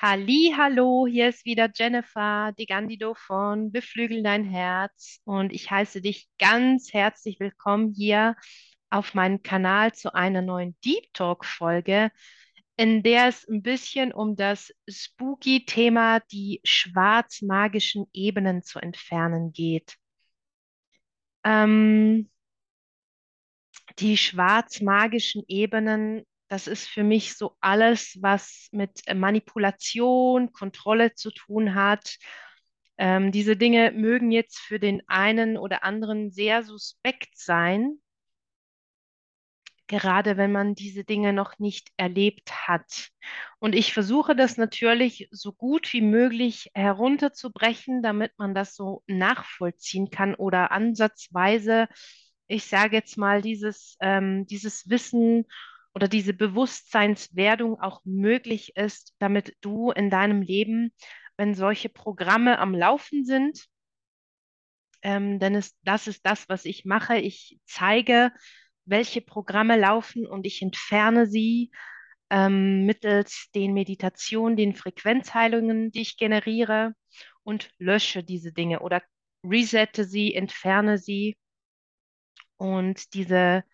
Hallo, hier ist wieder Jennifer Di Gandido von Beflügel dein Herz und ich heiße dich ganz herzlich willkommen hier auf meinem Kanal zu einer neuen Deep Talk Folge, in der es ein bisschen um das spooky Thema, die schwarz-magischen Ebenen zu entfernen geht. Ähm, die schwarz-magischen Ebenen das ist für mich so alles, was mit äh, Manipulation, Kontrolle zu tun hat. Ähm, diese Dinge mögen jetzt für den einen oder anderen sehr suspekt sein, gerade wenn man diese Dinge noch nicht erlebt hat. Und ich versuche das natürlich so gut wie möglich herunterzubrechen, damit man das so nachvollziehen kann oder ansatzweise, ich sage jetzt mal, dieses, ähm, dieses Wissen oder diese Bewusstseinswerdung auch möglich ist, damit du in deinem Leben, wenn solche Programme am Laufen sind, ähm, denn es, das ist das, was ich mache. Ich zeige, welche Programme laufen und ich entferne sie ähm, mittels den Meditationen, den Frequenzheilungen, die ich generiere und lösche diese Dinge oder resette sie, entferne sie. Und diese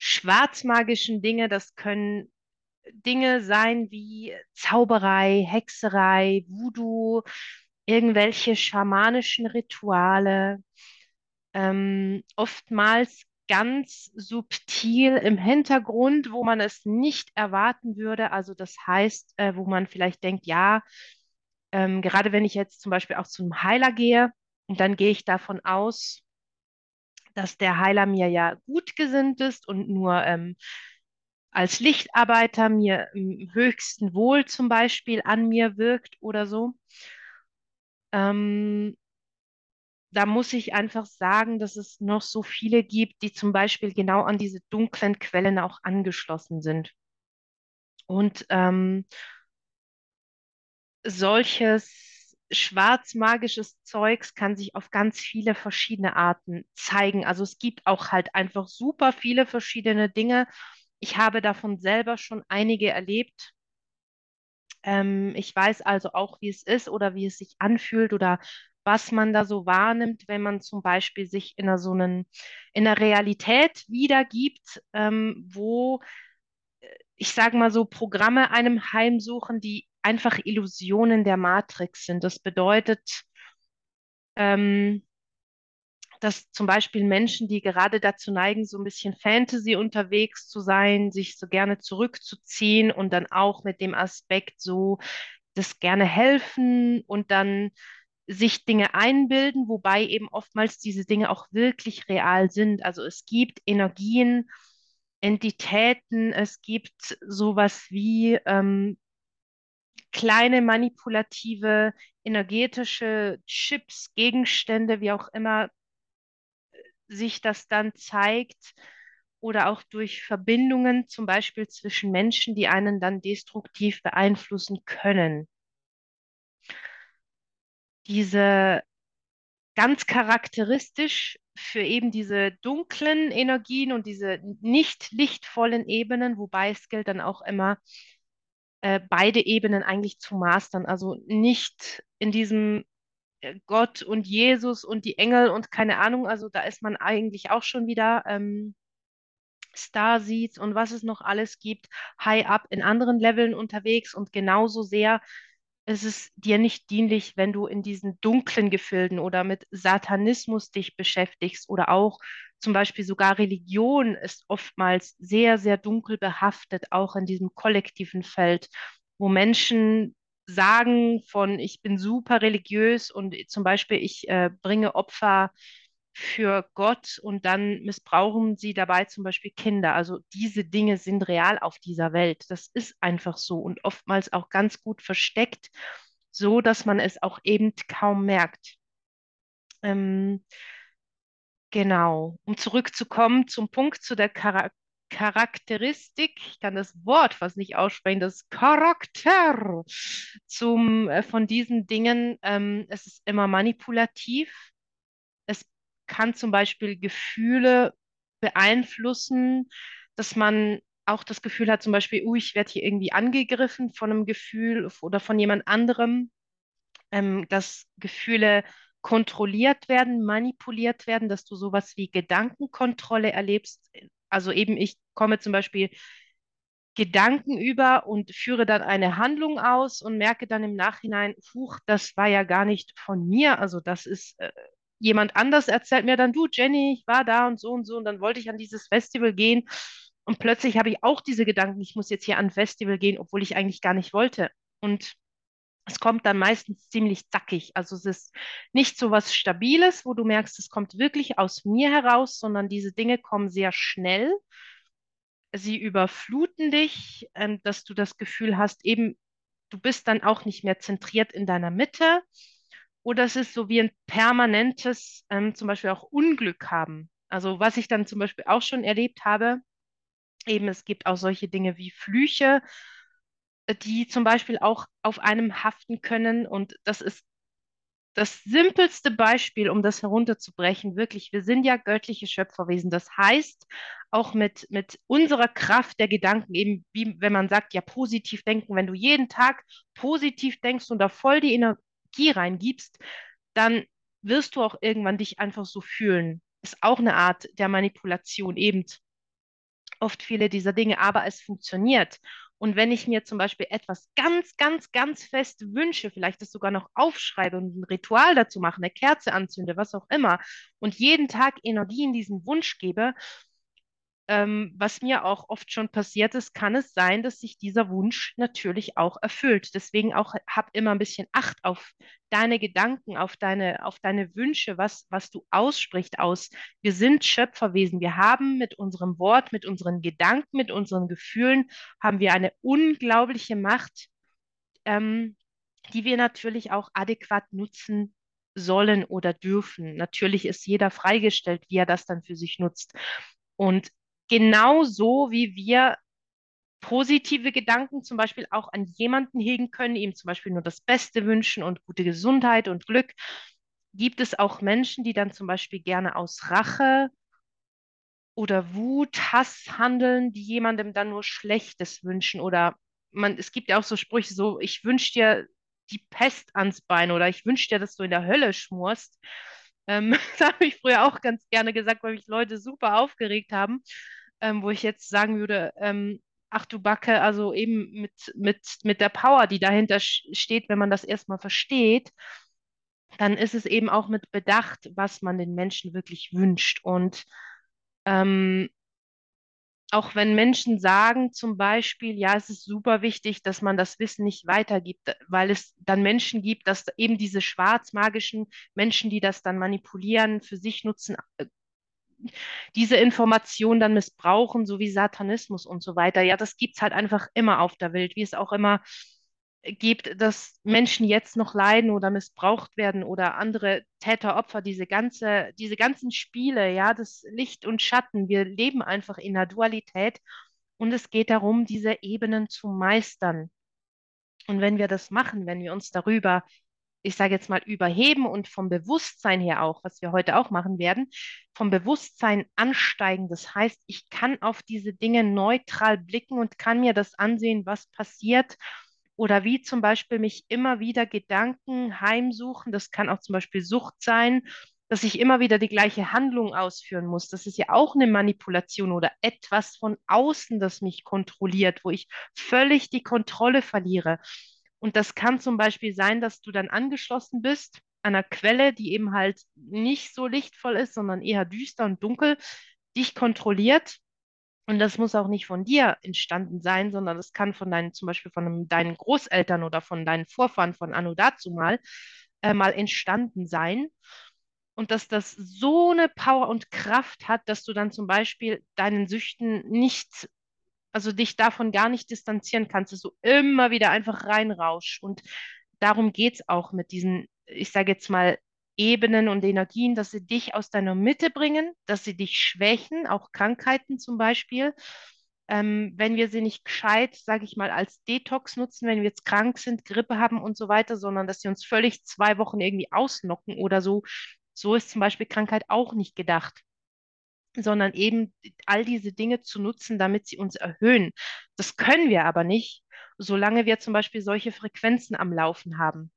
schwarzmagischen Dinge, das können Dinge sein wie Zauberei, Hexerei, Voodoo, irgendwelche schamanischen Rituale, ähm, oftmals ganz subtil im Hintergrund, wo man es nicht erwarten würde. Also das heißt, äh, wo man vielleicht denkt, ja, ähm, gerade wenn ich jetzt zum Beispiel auch zum Heiler gehe und dann gehe ich davon aus, dass der Heiler mir ja gut gesinnt ist und nur ähm, als Lichtarbeiter mir im höchsten Wohl zum Beispiel an mir wirkt oder so. Ähm, da muss ich einfach sagen, dass es noch so viele gibt, die zum Beispiel genau an diese dunklen Quellen auch angeschlossen sind. Und ähm, solches schwarzmagisches Zeugs kann sich auf ganz viele verschiedene Arten zeigen. Also es gibt auch halt einfach super viele verschiedene Dinge. Ich habe davon selber schon einige erlebt. Ähm, ich weiß also auch, wie es ist oder wie es sich anfühlt oder was man da so wahrnimmt, wenn man zum Beispiel sich in einer so einen, in einer Realität wiedergibt, ähm, wo äh, ich sage mal so Programme einem heimsuchen, die einfach Illusionen der Matrix sind. Das bedeutet, ähm, dass zum Beispiel Menschen, die gerade dazu neigen, so ein bisschen Fantasy unterwegs zu sein, sich so gerne zurückzuziehen und dann auch mit dem Aspekt so das gerne helfen und dann sich Dinge einbilden, wobei eben oftmals diese Dinge auch wirklich real sind. Also es gibt Energien, Entitäten, es gibt sowas wie ähm, kleine manipulative energetische Chips, Gegenstände, wie auch immer sich das dann zeigt oder auch durch Verbindungen, zum Beispiel zwischen Menschen, die einen dann destruktiv beeinflussen können. Diese ganz charakteristisch für eben diese dunklen Energien und diese nicht lichtvollen Ebenen, wobei es gilt dann auch immer, äh, beide Ebenen eigentlich zu mastern. Also nicht in diesem äh, Gott und Jesus und die Engel und keine Ahnung, also da ist man eigentlich auch schon wieder ähm, Starseeds und was es noch alles gibt, high up in anderen Leveln unterwegs und genauso sehr ist es dir nicht dienlich, wenn du in diesen dunklen Gefilden oder mit Satanismus dich beschäftigst oder auch zum Beispiel sogar Religion ist oftmals sehr, sehr dunkel behaftet, auch in diesem kollektiven Feld, wo Menschen sagen von, ich bin super religiös und zum Beispiel ich äh, bringe Opfer für Gott und dann missbrauchen sie dabei zum Beispiel Kinder. Also diese Dinge sind real auf dieser Welt. Das ist einfach so und oftmals auch ganz gut versteckt, so dass man es auch eben kaum merkt. Ähm, genau. Um zurückzukommen zum Punkt zu der Charakter Charakteristik, ich kann das Wort fast nicht aussprechen, das Charakter zum, äh, von diesen Dingen, ähm, es ist immer manipulativ. Es kann zum Beispiel Gefühle beeinflussen, dass man auch das Gefühl hat, zum Beispiel, uh, ich werde hier irgendwie angegriffen von einem Gefühl oder von jemand anderem, ähm, dass Gefühle kontrolliert werden, manipuliert werden, dass du sowas wie Gedankenkontrolle erlebst. Also eben, ich komme zum Beispiel Gedanken über und führe dann eine Handlung aus und merke dann im Nachhinein, huch, das war ja gar nicht von mir. Also das ist äh, jemand anders erzählt mir dann, du Jenny, ich war da und so und so und dann wollte ich an dieses Festival gehen und plötzlich habe ich auch diese Gedanken, ich muss jetzt hier an ein Festival gehen, obwohl ich eigentlich gar nicht wollte. Und es kommt dann meistens ziemlich zackig. Also es ist nicht so was Stabiles, wo du merkst, es kommt wirklich aus mir heraus, sondern diese Dinge kommen sehr schnell. Sie überfluten dich, ähm, dass du das Gefühl hast, eben, du bist dann auch nicht mehr zentriert in deiner Mitte. Oder es ist so wie ein permanentes, ähm, zum Beispiel auch Unglück haben. Also was ich dann zum Beispiel auch schon erlebt habe, eben es gibt auch solche Dinge wie Flüche, die zum Beispiel auch auf einem haften können. Und das ist das simpelste Beispiel, um das herunterzubrechen. Wirklich, wir sind ja göttliche Schöpferwesen. Das heißt, auch mit, mit unserer Kraft der Gedanken, eben wie wenn man sagt, ja, positiv denken, wenn du jeden Tag positiv denkst und da voll die Energie reingibst, dann wirst du auch irgendwann dich einfach so fühlen. Ist auch eine Art der Manipulation, eben oft viele dieser Dinge, aber es funktioniert. Und wenn ich mir zum Beispiel etwas ganz, ganz, ganz fest wünsche, vielleicht das sogar noch aufschreibe und ein Ritual dazu mache, eine Kerze anzünde, was auch immer, und jeden Tag Energie in diesen Wunsch gebe, ähm, was mir auch oft schon passiert ist, kann es sein, dass sich dieser Wunsch natürlich auch erfüllt. Deswegen auch hab immer ein bisschen Acht auf deine Gedanken, auf deine, auf deine Wünsche, was, was du aussprichst aus. Wir sind Schöpferwesen. Wir haben mit unserem Wort, mit unseren Gedanken, mit unseren Gefühlen, haben wir eine unglaubliche Macht, ähm, die wir natürlich auch adäquat nutzen sollen oder dürfen. Natürlich ist jeder freigestellt, wie er das dann für sich nutzt. Und genauso wie wir positive Gedanken zum Beispiel auch an jemanden hegen können, ihm zum Beispiel nur das Beste wünschen und gute Gesundheit und Glück, gibt es auch Menschen, die dann zum Beispiel gerne aus Rache oder Wut, Hass handeln, die jemandem dann nur Schlechtes wünschen? Oder man, es gibt ja auch so Sprüche so, ich wünsche dir die Pest ans Bein oder ich wünsche dir, dass du in der Hölle schmorst. Ähm, das habe ich früher auch ganz gerne gesagt, weil mich Leute super aufgeregt haben ähm, wo ich jetzt sagen würde, ähm, ach du Backe, also eben mit, mit, mit der Power, die dahinter steht, wenn man das erstmal versteht, dann ist es eben auch mit Bedacht, was man den Menschen wirklich wünscht. Und ähm, auch wenn Menschen sagen zum Beispiel, ja, es ist super wichtig, dass man das Wissen nicht weitergibt, weil es dann Menschen gibt, dass eben diese schwarzmagischen Menschen, die das dann manipulieren, für sich nutzen, äh, diese Information dann missbrauchen, so wie Satanismus und so weiter. Ja, das gibt es halt einfach immer auf der Welt, wie es auch immer gibt, dass Menschen jetzt noch leiden oder missbraucht werden oder andere Täter, Opfer, diese ganze, diese ganzen Spiele, ja, das Licht und Schatten. Wir leben einfach in der Dualität und es geht darum, diese Ebenen zu meistern. Und wenn wir das machen, wenn wir uns darüber ich sage jetzt mal, überheben und vom Bewusstsein her auch, was wir heute auch machen werden, vom Bewusstsein ansteigen. Das heißt, ich kann auf diese Dinge neutral blicken und kann mir das ansehen, was passiert. Oder wie zum Beispiel mich immer wieder Gedanken heimsuchen. Das kann auch zum Beispiel Sucht sein, dass ich immer wieder die gleiche Handlung ausführen muss. Das ist ja auch eine Manipulation oder etwas von außen, das mich kontrolliert, wo ich völlig die Kontrolle verliere. Und das kann zum Beispiel sein, dass du dann angeschlossen bist an einer Quelle, die eben halt nicht so lichtvoll ist, sondern eher düster und dunkel, dich kontrolliert. Und das muss auch nicht von dir entstanden sein, sondern das kann von deinen, zum Beispiel von deinen Großeltern oder von deinen Vorfahren von Anno dazu mal, äh, mal entstanden sein. Und dass das so eine Power und Kraft hat, dass du dann zum Beispiel deinen Süchten nicht also dich davon gar nicht distanzieren kannst, dass du immer wieder einfach reinrauschst. Und darum geht es auch mit diesen, ich sage jetzt mal, Ebenen und Energien, dass sie dich aus deiner Mitte bringen, dass sie dich schwächen, auch Krankheiten zum Beispiel. Ähm, wenn wir sie nicht gescheit, sage ich mal, als Detox nutzen, wenn wir jetzt krank sind, Grippe haben und so weiter, sondern dass sie uns völlig zwei Wochen irgendwie ausnocken oder so. So ist zum Beispiel Krankheit auch nicht gedacht. Sondern eben all diese Dinge zu nutzen, damit sie uns erhöhen. Das können wir aber nicht, solange wir zum Beispiel solche Frequenzen am Laufen haben.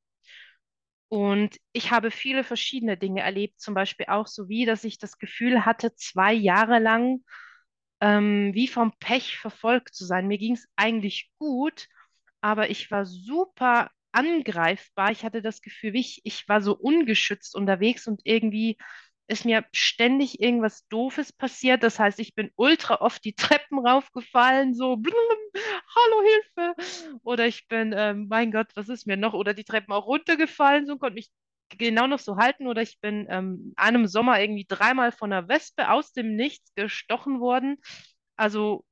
Und ich habe viele verschiedene Dinge erlebt, zum Beispiel auch so wie, dass ich das Gefühl hatte, zwei Jahre lang ähm, wie vom Pech verfolgt zu sein. Mir ging es eigentlich gut, aber ich war super angreifbar. Ich hatte das Gefühl, ich, ich war so ungeschützt unterwegs und irgendwie ist mir ständig irgendwas Doofes passiert. Das heißt, ich bin ultra oft die Treppen raufgefallen, so, blum, hallo Hilfe. Oder ich bin, ähm, mein Gott, was ist mir noch? Oder die Treppen auch runtergefallen, so und konnte mich genau noch so halten. Oder ich bin ähm, einem Sommer irgendwie dreimal von einer Wespe aus dem Nichts gestochen worden. Also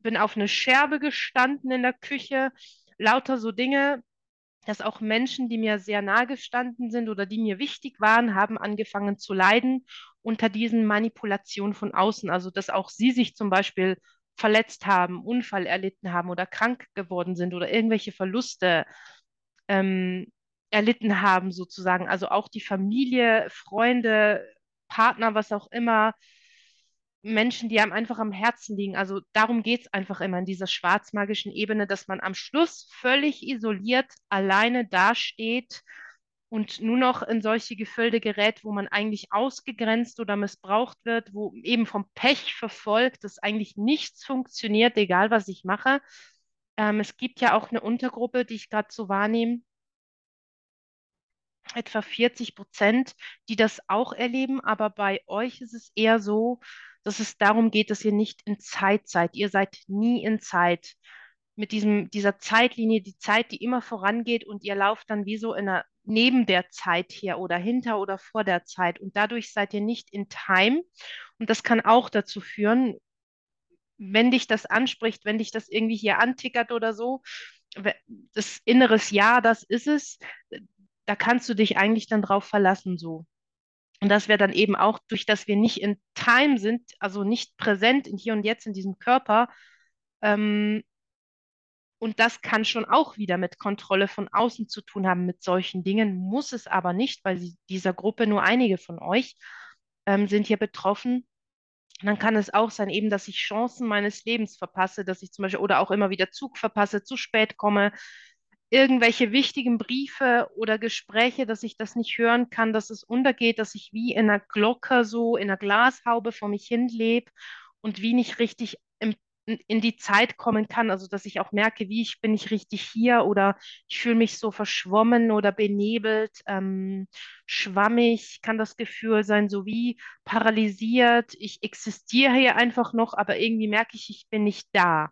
bin auf eine Scherbe gestanden in der Küche. Lauter so Dinge, dass auch Menschen, die mir sehr nahe gestanden sind oder die mir wichtig waren, haben angefangen zu leiden unter diesen Manipulationen von außen. Also dass auch sie sich zum Beispiel verletzt haben, Unfall erlitten haben oder krank geworden sind oder irgendwelche Verluste ähm, erlitten haben, sozusagen. Also auch die Familie, Freunde, Partner, was auch immer, Menschen, die einem einfach am Herzen liegen. Also darum geht es einfach immer in dieser schwarzmagischen Ebene, dass man am Schluss völlig isoliert alleine dasteht und nur noch in solche Gefilde gerät, wo man eigentlich ausgegrenzt oder missbraucht wird, wo eben vom Pech verfolgt, dass eigentlich nichts funktioniert, egal was ich mache. Ähm, es gibt ja auch eine Untergruppe, die ich gerade so wahrnehme, etwa 40 Prozent, die das auch erleben, aber bei euch ist es eher so, dass es darum geht, dass ihr nicht in Zeit seid. Ihr seid nie in Zeit. Mit diesem, dieser Zeitlinie, die Zeit, die immer vorangeht und ihr lauft dann wie so in einer, neben der Zeit her oder hinter oder vor der Zeit. Und dadurch seid ihr nicht in Time. Und das kann auch dazu führen, wenn dich das anspricht, wenn dich das irgendwie hier antickert oder so, das inneres Ja, das ist es, da kannst du dich eigentlich dann drauf verlassen so. Und dass wir dann eben auch, durch dass wir nicht in Time sind, also nicht präsent in hier und jetzt in diesem Körper, ähm, und das kann schon auch wieder mit Kontrolle von außen zu tun haben, mit solchen Dingen, muss es aber nicht, weil sie, dieser Gruppe nur einige von euch ähm, sind hier betroffen. Und dann kann es auch sein, eben, dass ich Chancen meines Lebens verpasse, dass ich zum Beispiel oder auch immer wieder Zug verpasse, zu spät komme, irgendwelche wichtigen Briefe oder Gespräche, dass ich das nicht hören kann, dass es untergeht, dass ich wie in einer Glocke so, in einer Glashaube vor mich hin lebe und wie nicht richtig im, in die Zeit kommen kann. Also dass ich auch merke, wie ich bin ich richtig hier oder ich fühle mich so verschwommen oder benebelt, ähm, schwammig, kann das Gefühl sein, so wie paralysiert. Ich existiere hier einfach noch, aber irgendwie merke ich, ich bin nicht da.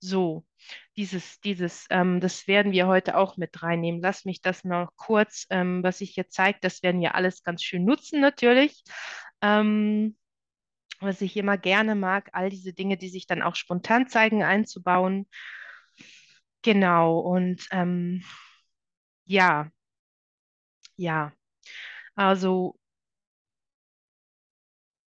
So dieses, dieses, ähm, das werden wir heute auch mit reinnehmen. Lass mich das noch kurz, ähm, was ich hier zeige, das werden wir alles ganz schön nutzen natürlich. Ähm, was ich immer gerne mag, all diese Dinge, die sich dann auch spontan zeigen, einzubauen. Genau, und ähm, ja, ja, also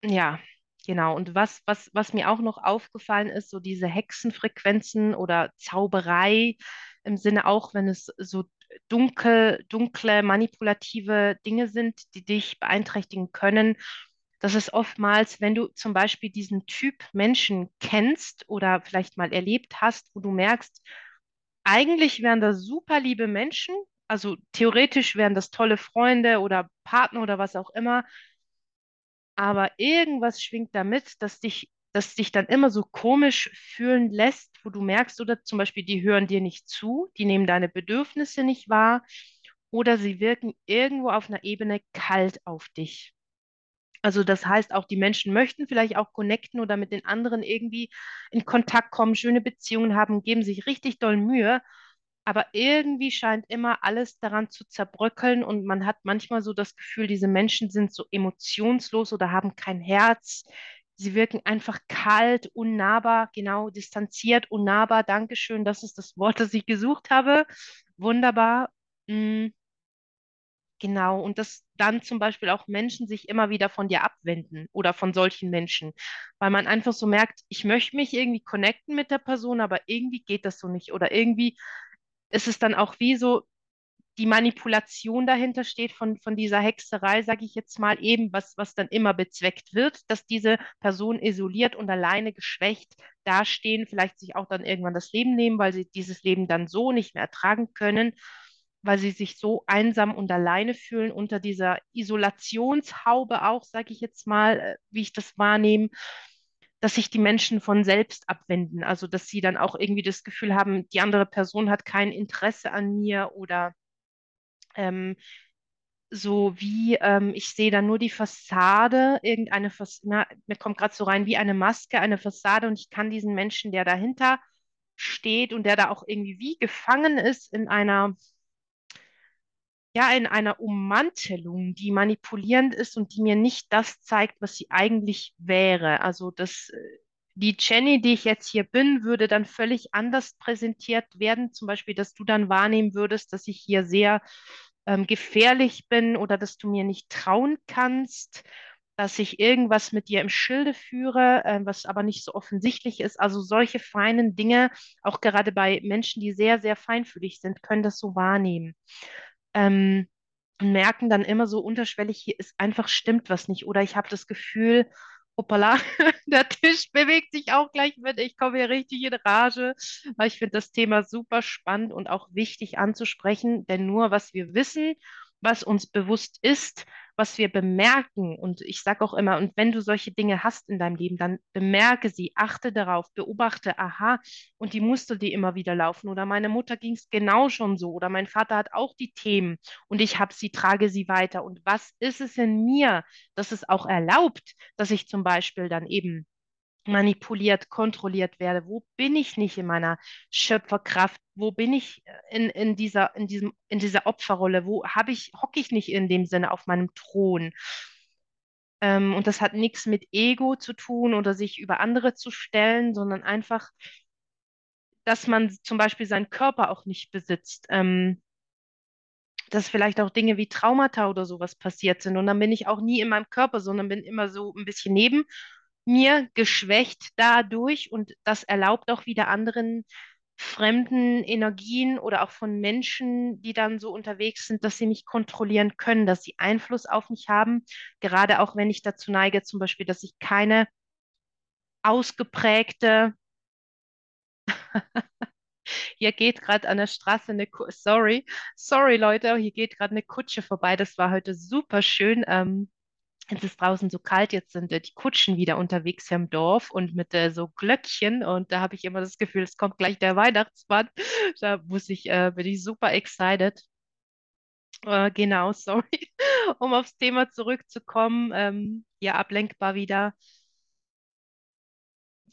ja, Genau, und was, was, was mir auch noch aufgefallen ist, so diese Hexenfrequenzen oder Zauberei im Sinne auch, wenn es so dunkel, dunkle, manipulative Dinge sind, die dich beeinträchtigen können. Das ist oftmals, wenn du zum Beispiel diesen Typ Menschen kennst oder vielleicht mal erlebt hast, wo du merkst, eigentlich wären das super liebe Menschen, also theoretisch wären das tolle Freunde oder Partner oder was auch immer, aber irgendwas schwingt damit, dass dich, dass dich dann immer so komisch fühlen lässt, wo du merkst, oder zum Beispiel, die hören dir nicht zu, die nehmen deine Bedürfnisse nicht wahr, oder sie wirken irgendwo auf einer Ebene kalt auf dich. Also das heißt, auch die Menschen möchten vielleicht auch connecten oder mit den anderen irgendwie in Kontakt kommen, schöne Beziehungen haben, geben sich richtig doll Mühe, aber irgendwie scheint immer alles daran zu zerbröckeln und man hat manchmal so das Gefühl, diese Menschen sind so emotionslos oder haben kein Herz. Sie wirken einfach kalt, unnahbar, genau, distanziert, unnahbar. Dankeschön, das ist das Wort, das ich gesucht habe. Wunderbar. Mm. Genau, und dass dann zum Beispiel auch Menschen sich immer wieder von dir abwenden oder von solchen Menschen, weil man einfach so merkt, ich möchte mich irgendwie connecten mit der Person, aber irgendwie geht das so nicht oder irgendwie ist es dann auch wie so, die Manipulation dahinter steht von, von dieser Hexerei, sage ich jetzt mal, eben, was, was dann immer bezweckt wird, dass diese Personen isoliert und alleine geschwächt dastehen, vielleicht sich auch dann irgendwann das Leben nehmen, weil sie dieses Leben dann so nicht mehr ertragen können, weil sie sich so einsam und alleine fühlen unter dieser Isolationshaube auch, sage ich jetzt mal, äh, wie ich das wahrnehme dass sich die Menschen von selbst abwenden. Also, dass sie dann auch irgendwie das Gefühl haben, die andere Person hat kein Interesse an mir oder ähm, so wie ähm, ich sehe da nur die Fassade, irgendeine Fassade, mir kommt gerade so rein wie eine Maske, eine Fassade und ich kann diesen Menschen, der dahinter steht und der da auch irgendwie wie gefangen ist in einer ja, in einer Ummantelung, die manipulierend ist und die mir nicht das zeigt, was sie eigentlich wäre. Also das, äh, die Jenny, die ich jetzt hier bin, würde dann völlig anders präsentiert werden. Zum Beispiel, dass du dann wahrnehmen würdest, dass ich hier sehr ähm, gefährlich bin oder dass du mir nicht trauen kannst, dass ich irgendwas mit dir im Schilde führe, äh, was aber nicht so offensichtlich ist. Also solche feinen Dinge, auch gerade bei Menschen, die sehr, sehr feinfühlig sind, können das so wahrnehmen ähm, und merken dann immer so unterschwellig, hier ist einfach stimmt was nicht. Oder ich habe das Gefühl, hoppala, der Tisch bewegt sich auch gleich mit. Ich komme hier richtig in Rage. Weil ich finde das Thema super spannend und auch wichtig anzusprechen, denn nur was wir wissen, was uns bewusst ist, was wir bemerken. Und ich sage auch immer, und wenn du solche Dinge hast in deinem Leben, dann bemerke sie, achte darauf, beobachte, aha, und die Muster, die immer wieder laufen. Oder meine Mutter ging es genau schon so. Oder mein Vater hat auch die Themen und ich habe sie, trage sie weiter. Und was ist es in mir, dass es auch erlaubt, dass ich zum Beispiel dann eben manipuliert, kontrolliert werde? Wo bin ich nicht in meiner Schöpferkraft? Wo bin ich in, in dieser, in diesem, in dieser Opferrolle? Wo habe ich, hocke ich nicht in dem Sinne auf meinem Thron? Ähm, und das hat nichts mit Ego zu tun oder sich über andere zu stellen, sondern einfach, dass man zum Beispiel seinen Körper auch nicht besitzt. Ähm, dass vielleicht auch Dinge wie Traumata oder sowas passiert sind. Und dann bin ich auch nie in meinem Körper, sondern bin immer so ein bisschen neben mir geschwächt dadurch und das erlaubt auch wieder anderen fremden Energien oder auch von Menschen, die dann so unterwegs sind, dass sie mich kontrollieren können, dass sie Einfluss auf mich haben, gerade auch wenn ich dazu neige, zum Beispiel, dass ich keine ausgeprägte Hier geht gerade an der Straße eine Ku sorry, sorry Leute, hier geht gerade eine Kutsche vorbei. Das war heute super schön. Ähm, es ist draußen so kalt, jetzt sind äh, die Kutschen wieder unterwegs im Dorf und mit äh, so Glöckchen und da habe ich immer das Gefühl, es kommt gleich der Weihnachtsmann. Da muss ich, äh, bin ich super excited. Äh, genau, sorry. Um aufs Thema zurückzukommen, ähm, ja, ablenkbar wieder.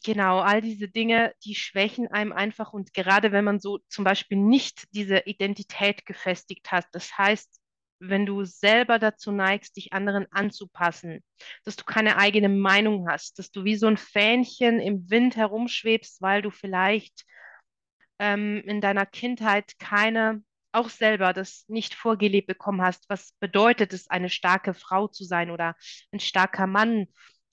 Genau, all diese Dinge, die schwächen einem einfach und gerade wenn man so zum Beispiel nicht diese Identität gefestigt hat, das heißt, wenn du selber dazu neigst, dich anderen anzupassen, dass du keine eigene Meinung hast, dass du wie so ein Fähnchen im Wind herumschwebst, weil du vielleicht ähm, in deiner Kindheit keine, auch selber das nicht vorgelebt bekommen hast. Was bedeutet es, eine starke Frau zu sein oder ein starker Mann?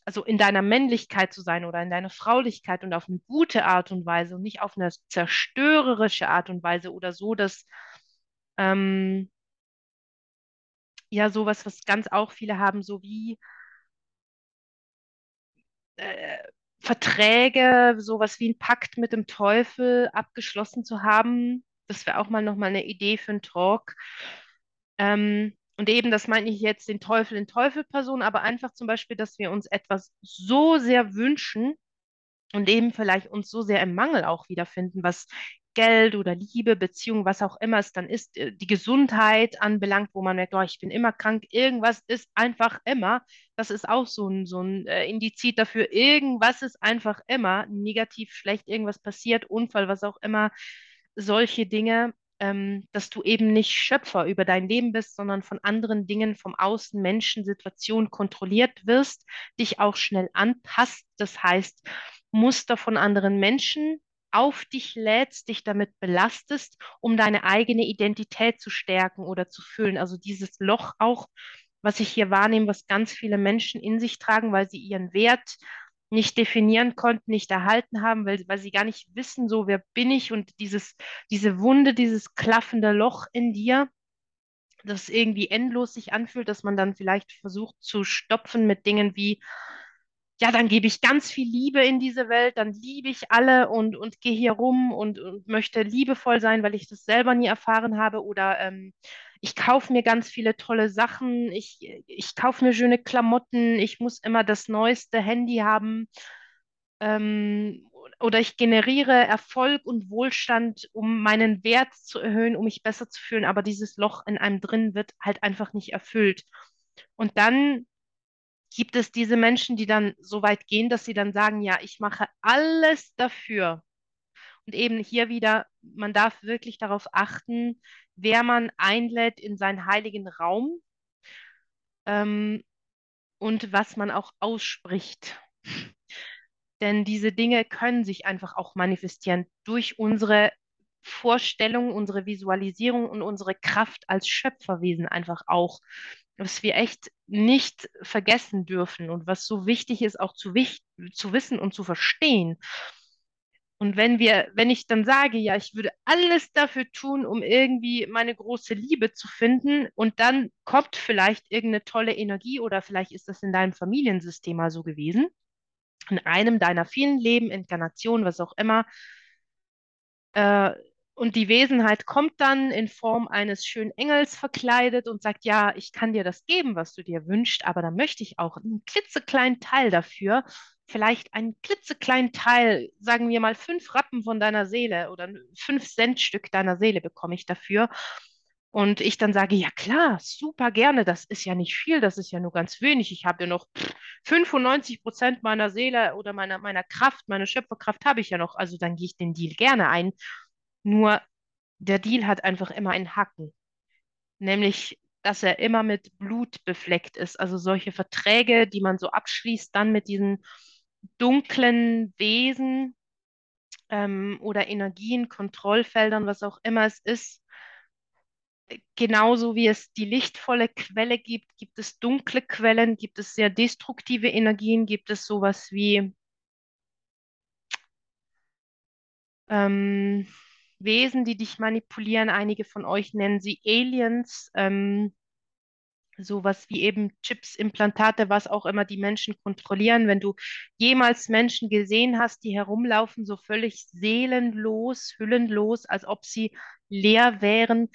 Also in deiner Männlichkeit zu sein oder in deiner Fraulichkeit und auf eine gute Art und Weise und nicht auf eine zerstörerische Art und Weise oder so, dass ähm, ja sowas, was ganz auch viele haben, so wie äh, Verträge, sowas wie ein Pakt mit dem Teufel abgeschlossen zu haben. Das wäre auch mal nochmal eine Idee für einen Talk. Ähm, und eben, das meine ich jetzt den Teufel in Teufelperson, aber einfach zum Beispiel, dass wir uns etwas so sehr wünschen und eben vielleicht uns so sehr im Mangel auch wiederfinden, was Geld oder Liebe, Beziehung, was auch immer es dann ist, äh, die Gesundheit anbelangt, wo man merkt, oh, ich bin immer krank, irgendwas ist einfach immer. Das ist auch so ein, so ein äh, Indizit dafür, irgendwas ist einfach immer negativ, schlecht, irgendwas passiert, Unfall, was auch immer, solche Dinge, ähm, dass du eben nicht Schöpfer über dein Leben bist, sondern von anderen Dingen, vom Außen, Menschen, Situationen kontrolliert wirst, dich auch schnell anpasst. Das heißt, Muster von anderen Menschen auf dich lädst, dich damit belastest, um deine eigene Identität zu stärken oder zu füllen. Also dieses Loch auch, was ich hier wahrnehme, was ganz viele Menschen in sich tragen, weil sie ihren Wert nicht definieren konnten, nicht erhalten haben, weil, weil sie gar nicht wissen, so wer bin ich und dieses, diese Wunde, dieses klaffende Loch in dir, das irgendwie endlos sich anfühlt, dass man dann vielleicht versucht zu stopfen mit Dingen wie, ja, dann gebe ich ganz viel Liebe in diese Welt, dann liebe ich alle und, und gehe hier rum und, und möchte liebevoll sein, weil ich das selber nie erfahren habe. Oder ähm, ich kaufe mir ganz viele tolle Sachen, ich, ich kaufe mir schöne Klamotten, ich muss immer das neueste Handy haben. Ähm, oder ich generiere Erfolg und Wohlstand, um meinen Wert zu erhöhen, um mich besser zu fühlen, aber dieses Loch in einem drin wird halt einfach nicht erfüllt. Und dann gibt es diese Menschen, die dann so weit gehen, dass sie dann sagen, ja, ich mache alles dafür. Und eben hier wieder, man darf wirklich darauf achten, wer man einlädt in seinen heiligen Raum ähm, und was man auch ausspricht. Denn diese Dinge können sich einfach auch manifestieren durch unsere Vorstellung, unsere Visualisierung und unsere Kraft als Schöpferwesen einfach auch, was wir echt nicht vergessen dürfen und was so wichtig ist, auch zu, zu wissen und zu verstehen. Und wenn wir, wenn ich dann sage, ja, ich würde alles dafür tun, um irgendwie meine große Liebe zu finden, und dann kommt vielleicht irgendeine tolle Energie oder vielleicht ist das in deinem Familiensystem mal so gewesen, in einem deiner vielen Leben, Inkarnationen, was auch immer, äh, und die Wesenheit kommt dann in Form eines schönen Engels verkleidet und sagt, ja, ich kann dir das geben, was du dir wünschst, aber dann möchte ich auch einen klitzekleinen Teil dafür, vielleicht einen klitzekleinen Teil, sagen wir mal fünf Rappen von deiner Seele oder fünf Centstück deiner Seele bekomme ich dafür. Und ich dann sage, ja klar, super gerne, das ist ja nicht viel, das ist ja nur ganz wenig. Ich habe ja noch 95 Prozent meiner Seele oder meiner, meiner Kraft, meine Schöpferkraft habe ich ja noch, also dann gehe ich den Deal gerne ein. Nur der Deal hat einfach immer einen Haken, nämlich dass er immer mit Blut befleckt ist. Also solche Verträge, die man so abschließt, dann mit diesen dunklen Wesen ähm, oder Energien, Kontrollfeldern, was auch immer es ist. Genauso wie es die lichtvolle Quelle gibt, gibt es dunkle Quellen, gibt es sehr destruktive Energien, gibt es sowas wie ähm, Wesen, die dich manipulieren. Einige von euch nennen sie Aliens. Ähm, sowas wie eben Chips, Implantate, was auch immer die Menschen kontrollieren. Wenn du jemals Menschen gesehen hast, die herumlaufen, so völlig seelenlos, hüllenlos, als ob sie leer wären,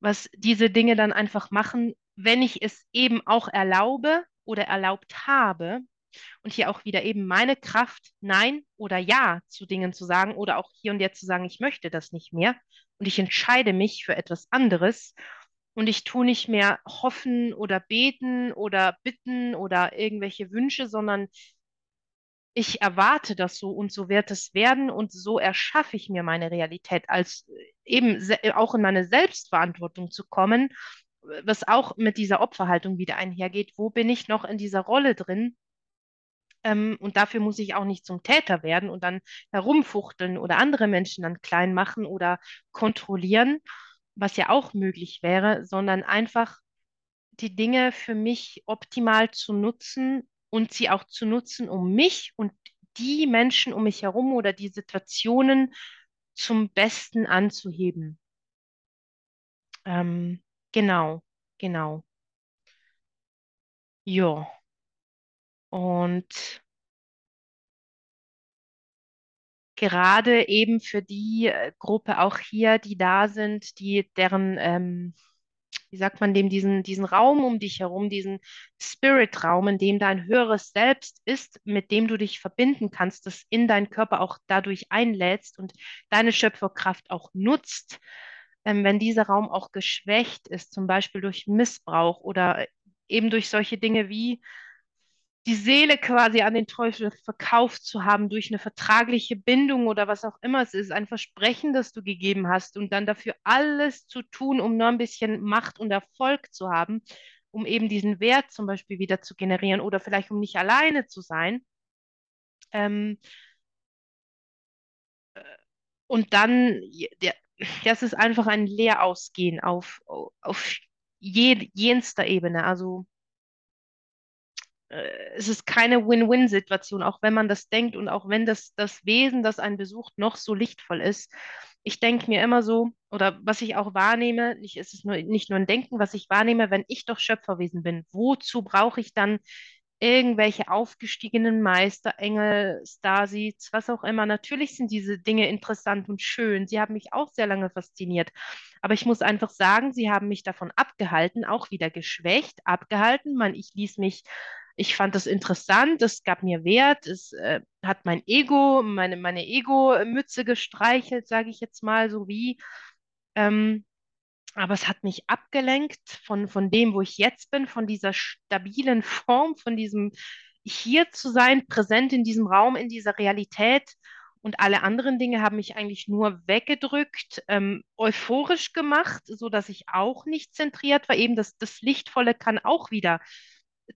was diese Dinge dann einfach machen, wenn ich es eben auch erlaube oder erlaubt habe, und hier auch wieder eben meine Kraft, Nein oder Ja zu Dingen zu sagen oder auch hier und jetzt zu sagen, ich möchte das nicht mehr und ich entscheide mich für etwas anderes und ich tue nicht mehr hoffen oder beten oder bitten oder irgendwelche Wünsche, sondern ich erwarte das so und so wird es werden und so erschaffe ich mir meine Realität, als eben auch in meine Selbstverantwortung zu kommen, was auch mit dieser Opferhaltung wieder einhergeht. Wo bin ich noch in dieser Rolle drin? Ähm, und dafür muss ich auch nicht zum Täter werden und dann herumfuchteln oder andere Menschen dann klein machen oder kontrollieren, was ja auch möglich wäre, sondern einfach die Dinge für mich optimal zu nutzen und sie auch zu nutzen, um mich und die Menschen um mich herum oder die Situationen zum Besten anzuheben. Ähm, genau, genau. Ja. Und gerade eben für die äh, Gruppe auch hier, die da sind, die deren, ähm, wie sagt man dem, diesen, diesen Raum um dich herum, diesen Spirit-Raum, in dem dein höheres Selbst ist, mit dem du dich verbinden kannst, das in deinen Körper auch dadurch einlädst und deine Schöpferkraft auch nutzt, ähm, wenn dieser Raum auch geschwächt ist, zum Beispiel durch Missbrauch oder eben durch solche Dinge wie die Seele quasi an den Teufel verkauft zu haben durch eine vertragliche Bindung oder was auch immer es ist, ein Versprechen, das du gegeben hast und dann dafür alles zu tun, um nur ein bisschen Macht und Erfolg zu haben, um eben diesen Wert zum Beispiel wieder zu generieren oder vielleicht um nicht alleine zu sein. Ähm, äh, und dann, das ist einfach ein Leerausgehen auf, auf je, jenster Ebene. Also es ist keine Win-Win-Situation, auch wenn man das denkt und auch wenn das, das Wesen, das einen besucht, noch so lichtvoll ist. Ich denke mir immer so, oder was ich auch wahrnehme, nicht, es nur, nicht nur ein Denken, was ich wahrnehme, wenn ich doch Schöpferwesen bin, wozu brauche ich dann irgendwelche aufgestiegenen Meister, Engel, Starseeds, was auch immer. Natürlich sind diese Dinge interessant und schön. Sie haben mich auch sehr lange fasziniert. Aber ich muss einfach sagen, sie haben mich davon abgehalten, auch wieder geschwächt, abgehalten. Man, ich ließ mich, ich fand das interessant, es gab mir Wert, es äh, hat mein Ego, meine, meine Ego-Mütze gestreichelt, sage ich jetzt mal, so wie. Ähm, aber es hat mich abgelenkt von, von dem, wo ich jetzt bin, von dieser stabilen Form, von diesem hier zu sein, präsent in diesem Raum, in dieser Realität. Und alle anderen Dinge haben mich eigentlich nur weggedrückt, ähm, euphorisch gemacht, so dass ich auch nicht zentriert war. Eben das, das Lichtvolle kann auch wieder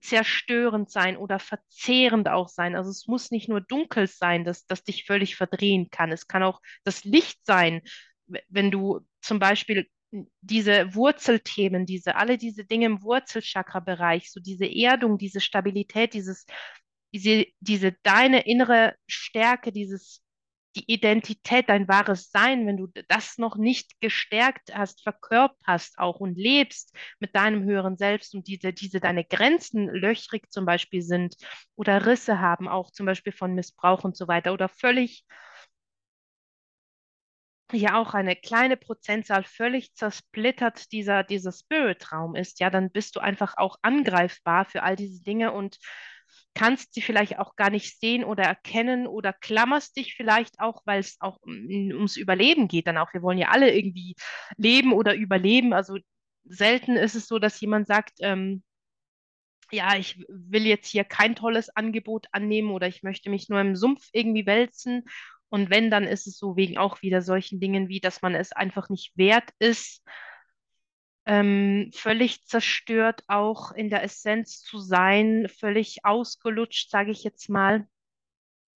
zerstörend sein oder verzehrend auch sein. Also es muss nicht nur dunkel sein, dass das dich völlig verdrehen kann. Es kann auch das Licht sein, wenn du zum Beispiel diese Wurzelthemen, diese, alle diese Dinge im Wurzelchakra-Bereich, so diese Erdung, diese Stabilität, dieses, diese, diese deine innere Stärke, dieses, die Identität, dein wahres Sein, wenn du das noch nicht gestärkt hast, verkörpert hast auch und lebst mit deinem höheren Selbst und diese, diese deine Grenzen löchrig zum Beispiel sind oder Risse haben, auch zum Beispiel von Missbrauch und so weiter oder völlig ja auch eine kleine Prozentzahl völlig zersplittert dieser, dieser Spirit-Raum ist, ja, dann bist du einfach auch angreifbar für all diese Dinge und kannst sie vielleicht auch gar nicht sehen oder erkennen oder klammerst dich vielleicht auch, weil es auch um, ums Überleben geht dann auch. Wir wollen ja alle irgendwie leben oder überleben. Also selten ist es so, dass jemand sagt, ähm, ja, ich will jetzt hier kein tolles Angebot annehmen oder ich möchte mich nur im Sumpf irgendwie wälzen und wenn, dann ist es so wegen auch wieder solchen Dingen wie, dass man es einfach nicht wert ist, ähm, völlig zerstört auch in der Essenz zu sein, völlig ausgelutscht, sage ich jetzt mal.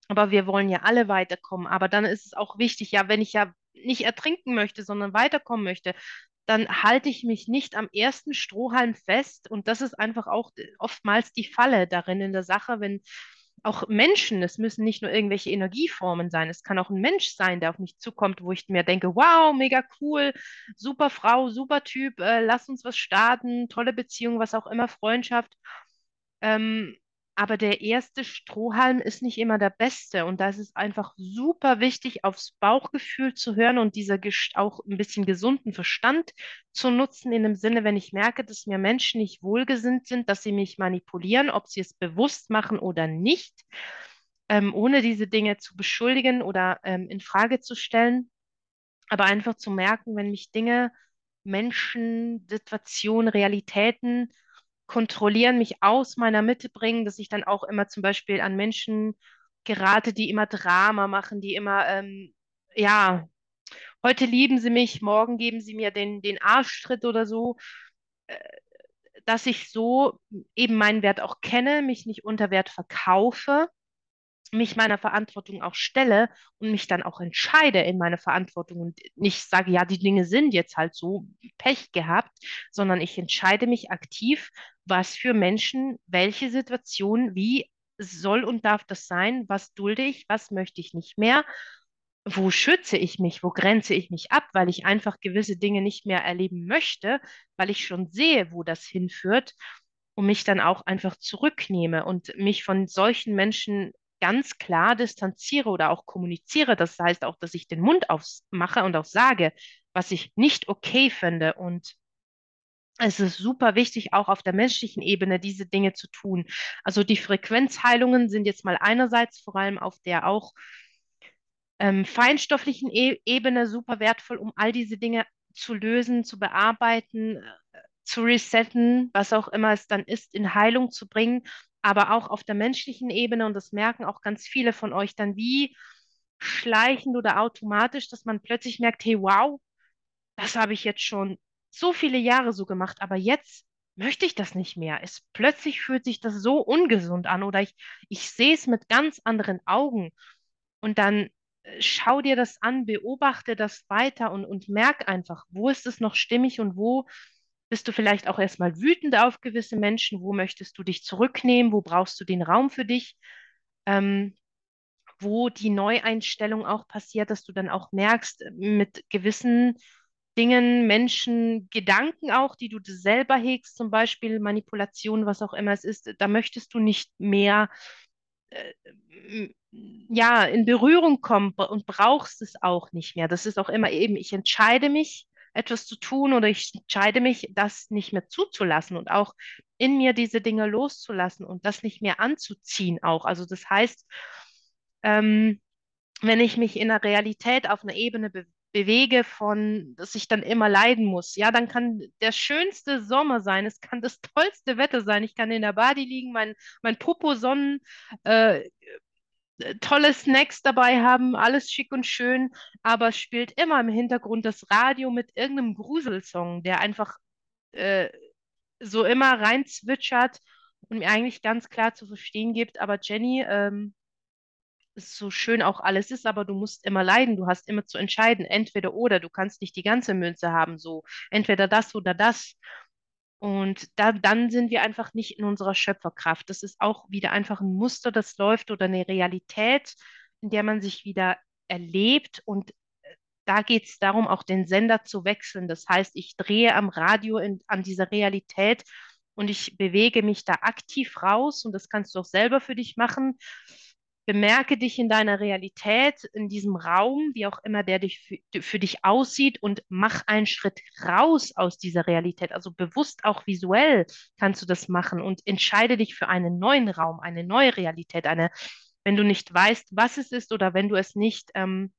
Aber wir wollen ja alle weiterkommen. Aber dann ist es auch wichtig, ja, wenn ich ja nicht ertrinken möchte, sondern weiterkommen möchte, dann halte ich mich nicht am ersten Strohhalm fest. Und das ist einfach auch oftmals die Falle darin in der Sache, wenn auch Menschen, es müssen nicht nur irgendwelche Energieformen sein, es kann auch ein Mensch sein, der auf mich zukommt, wo ich mir denke, wow, mega cool, super Frau, super Typ, äh, lass uns was starten, tolle Beziehung, was auch immer, Freundschaft. Ähm, aber der erste Strohhalm ist nicht immer der beste. Und da ist es einfach super wichtig, aufs Bauchgefühl zu hören und dieser auch ein bisschen gesunden Verstand zu nutzen, in dem Sinne, wenn ich merke, dass mir Menschen nicht wohlgesinnt sind, dass sie mich manipulieren, ob sie es bewusst machen oder nicht, ähm, ohne diese Dinge zu beschuldigen oder ähm, in Frage zu stellen. Aber einfach zu merken, wenn mich Dinge, Menschen, Situationen, Realitäten, kontrollieren, mich aus meiner Mitte bringen, dass ich dann auch immer zum Beispiel an Menschen gerate, die immer Drama machen, die immer, ähm, ja, heute lieben sie mich, morgen geben sie mir den, den Arschtritt oder so, äh, dass ich so eben meinen Wert auch kenne, mich nicht unter Wert verkaufe mich meiner Verantwortung auch stelle und mich dann auch entscheide in meiner Verantwortung und nicht sage, ja, die Dinge sind jetzt halt so Pech gehabt, sondern ich entscheide mich aktiv, was für Menschen, welche Situation, wie soll und darf das sein, was dulde ich, was möchte ich nicht mehr, wo schütze ich mich, wo grenze ich mich ab, weil ich einfach gewisse Dinge nicht mehr erleben möchte, weil ich schon sehe, wo das hinführt und mich dann auch einfach zurücknehme und mich von solchen Menschen ganz klar distanziere oder auch kommuniziere. Das heißt auch, dass ich den Mund aufmache und auch sage, was ich nicht okay finde. Und es ist super wichtig, auch auf der menschlichen Ebene diese Dinge zu tun. Also die Frequenzheilungen sind jetzt mal einerseits vor allem auf der auch ähm, feinstofflichen e Ebene super wertvoll, um all diese Dinge zu lösen, zu bearbeiten, äh, zu resetten, was auch immer es dann ist, in Heilung zu bringen aber auch auf der menschlichen Ebene, und das merken auch ganz viele von euch dann wie schleichend oder automatisch, dass man plötzlich merkt, hey, wow, das habe ich jetzt schon so viele Jahre so gemacht, aber jetzt möchte ich das nicht mehr. Es plötzlich fühlt sich das so ungesund an oder ich, ich sehe es mit ganz anderen Augen. Und dann äh, schau dir das an, beobachte das weiter und, und merk einfach, wo ist es noch stimmig und wo bist du vielleicht auch erstmal wütend auf gewisse Menschen? Wo möchtest du dich zurücknehmen? Wo brauchst du den Raum für dich? Ähm, wo die Neueinstellung auch passiert, dass du dann auch merkst, mit gewissen Dingen, Menschen, Gedanken auch, die du selber hegst, zum Beispiel Manipulation, was auch immer es ist, da möchtest du nicht mehr äh, ja, in Berührung kommen und brauchst es auch nicht mehr. Das ist auch immer eben, ich entscheide mich, etwas zu tun oder ich entscheide mich, das nicht mehr zuzulassen und auch in mir diese Dinge loszulassen und das nicht mehr anzuziehen auch. Also das heißt, ähm, wenn ich mich in der Realität auf einer Ebene be bewege, von, dass ich dann immer leiden muss, ja, dann kann der schönste Sommer sein, es kann das tollste Wetter sein, ich kann in der Badi liegen, mein, mein Popo sonnen, äh, tolle Snacks dabei haben, alles schick und schön, aber spielt immer im Hintergrund das Radio mit irgendeinem Gruselsong, der einfach äh, so immer rein zwitschert und mir eigentlich ganz klar zu verstehen gibt, aber Jenny, ähm, so schön auch alles ist, aber du musst immer leiden, du hast immer zu entscheiden, entweder oder, du kannst nicht die ganze Münze haben, so. Entweder das oder das. Und da, dann sind wir einfach nicht in unserer Schöpferkraft. Das ist auch wieder einfach ein Muster, das läuft oder eine Realität, in der man sich wieder erlebt. Und äh, da geht es darum, auch den Sender zu wechseln. Das heißt, ich drehe am Radio in, an dieser Realität und ich bewege mich da aktiv raus. Und das kannst du auch selber für dich machen bemerke dich in deiner Realität, in diesem Raum, wie auch immer der dich für, für, dich aussieht und mach einen Schritt raus aus dieser Realität. Also bewusst auch visuell kannst du das machen und entscheide dich für einen neuen Raum, eine neue Realität, eine, wenn du nicht weißt, was es ist oder wenn du es nicht ähm,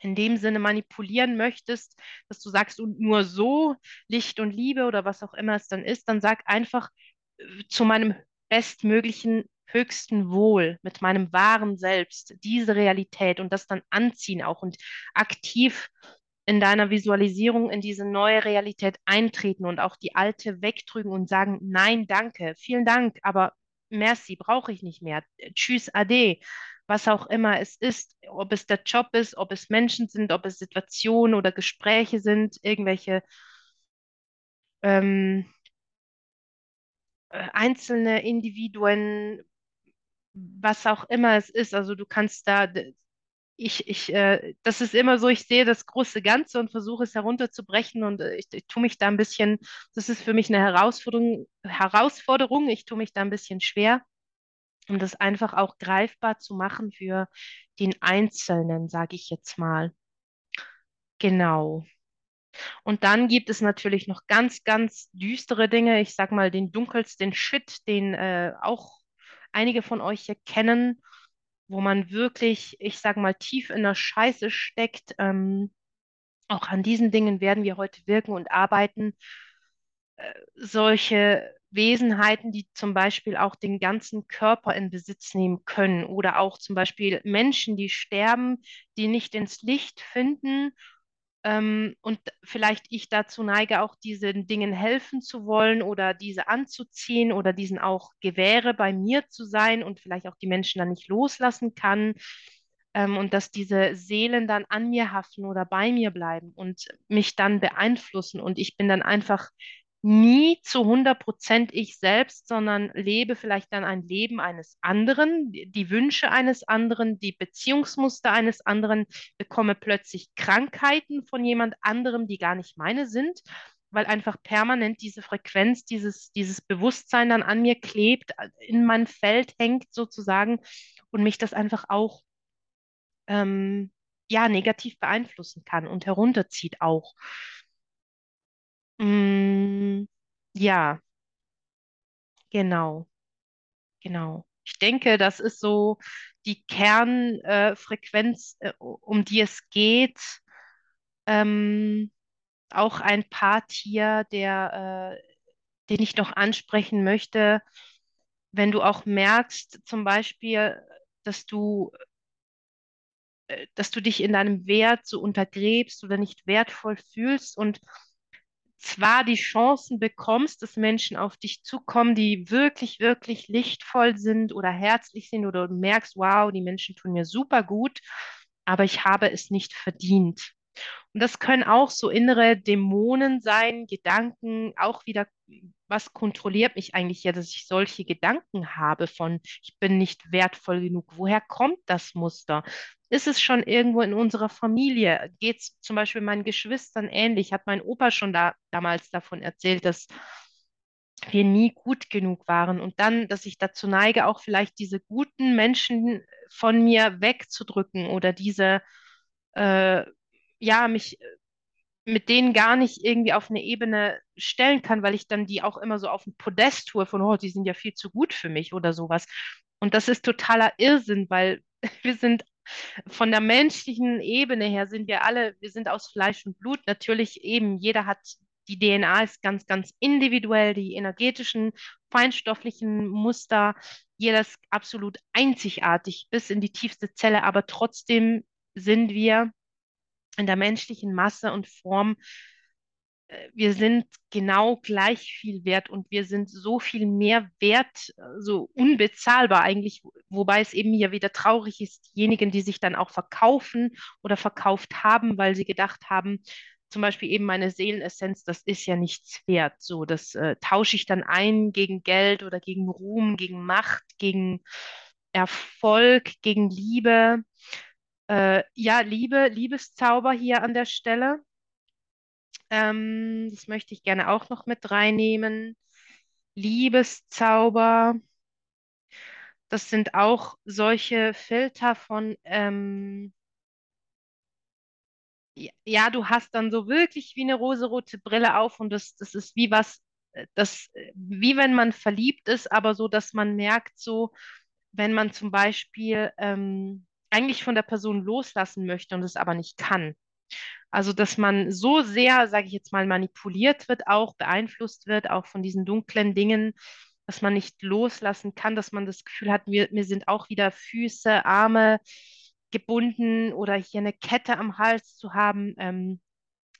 in dem Sinne manipulieren möchtest, dass du sagst, und nur so Licht und Liebe oder was auch immer es dann ist, dann sag einfach äh, zu meinem bestmöglichen höchsten Wohl, mit meinem wahren Selbst, diese Realität und das dann anziehen auch und aktiv in deiner Visualisierung in diese neue Realität eintreten und auch die alte wegdrücken und sagen, nein, danke, vielen Dank, aber merci, brauche ich nicht mehr. Tschüss, ade, was auch immer es ist, ob es der Job ist, ob es Menschen sind, ob es Situationen oder Gespräche sind, irgendwelche ähm, äh, einzelne Individuen, was auch immer es ist. Also du kannst da, ich, ich, äh, das ist immer so, ich sehe das große Ganze und versuche es herunterzubrechen und äh, ich, ich tue mich da ein bisschen, das ist für mich eine Herausforderung, Herausforderung, ich tue mich da ein bisschen schwer, um das einfach auch greifbar zu machen für den Einzelnen, sage ich jetzt mal. Genau. Und dann gibt es natürlich noch ganz, ganz düstere Dinge. Ich sag mal, den dunkelsten Shit, den äh, auch einige von euch hier kennen, wo man wirklich, ich sage mal, tief in der Scheiße steckt. Ähm, auch an diesen Dingen werden wir heute wirken und arbeiten. Äh, solche Wesenheiten, die zum Beispiel auch den ganzen Körper in Besitz nehmen können oder auch zum Beispiel Menschen, die sterben, die nicht ins Licht finden ähm, und vielleicht ich dazu neige, auch diesen Dingen helfen zu wollen oder diese anzuziehen oder diesen auch gewähre, bei mir zu sein und vielleicht auch die Menschen dann nicht loslassen kann. Ähm, und dass diese Seelen dann an mir haften oder bei mir bleiben und mich dann beeinflussen. Und ich bin dann einfach nie zu 100 Prozent ich selbst, sondern lebe vielleicht dann ein Leben eines anderen, die Wünsche eines anderen, die Beziehungsmuster eines anderen, bekomme plötzlich Krankheiten von jemand anderem, die gar nicht meine sind, weil einfach permanent diese Frequenz, dieses, dieses Bewusstsein dann an mir klebt, in mein Feld hängt sozusagen und mich das einfach auch ähm, ja, negativ beeinflussen kann und herunterzieht auch. Mm, ja, genau, genau. Ich denke, das ist so die Kernfrequenz, äh, um die es geht. Ähm, auch ein Part hier, der, äh, den ich noch ansprechen möchte, wenn du auch merkst, zum Beispiel, dass du, äh, dass du dich in deinem Wert so untergräbst oder nicht wertvoll fühlst und zwar die Chancen bekommst, dass Menschen auf dich zukommen, die wirklich, wirklich lichtvoll sind oder herzlich sind oder du merkst, wow, die Menschen tun mir super gut, aber ich habe es nicht verdient. Und das können auch so innere Dämonen sein, Gedanken, auch wieder, was kontrolliert mich eigentlich ja, dass ich solche Gedanken habe von, ich bin nicht wertvoll genug. Woher kommt das Muster? Ist es schon irgendwo in unserer Familie? Geht es zum Beispiel meinen Geschwistern ähnlich? Hat mein Opa schon da, damals davon erzählt, dass wir nie gut genug waren und dann, dass ich dazu neige, auch vielleicht diese guten Menschen von mir wegzudrücken oder diese, äh, ja, mich mit denen gar nicht irgendwie auf eine Ebene stellen kann, weil ich dann die auch immer so auf ein Podest tue von, oh, die sind ja viel zu gut für mich oder sowas. Und das ist totaler Irrsinn, weil wir sind von der menschlichen Ebene her sind wir alle, wir sind aus Fleisch und Blut. Natürlich eben, jeder hat die DNA ist ganz, ganz individuell, die energetischen, feinstofflichen Muster, jeder ist absolut einzigartig bis in die tiefste Zelle, aber trotzdem sind wir in der menschlichen Masse und Form, äh, wir sind genau gleich viel wert und wir sind so viel mehr wert, so unbezahlbar eigentlich, wobei es eben hier wieder traurig ist, diejenigen, die sich dann auch verkaufen oder verkauft haben, weil sie gedacht haben, zum Beispiel eben meine Seelenessenz, das ist ja nichts wert. So, das äh, tausche ich dann ein gegen Geld oder gegen Ruhm, gegen Macht, gegen Erfolg, gegen Liebe. Äh, ja, Liebe, Liebeszauber hier an der Stelle. Ähm, das möchte ich gerne auch noch mit reinnehmen. Liebeszauber. Das sind auch solche Filter von, ähm, ja, du hast dann so wirklich wie eine rosarote Brille auf und das, das ist wie was, äh, das, äh, wie wenn man verliebt ist, aber so, dass man merkt, so, wenn man zum Beispiel ähm, eigentlich von der Person loslassen möchte und es aber nicht kann. Also, dass man so sehr, sage ich jetzt mal, manipuliert wird, auch beeinflusst wird, auch von diesen dunklen Dingen, dass man nicht loslassen kann, dass man das Gefühl hat, mir, mir sind auch wieder Füße, Arme, gebunden oder hier eine Kette am Hals zu haben. Ähm,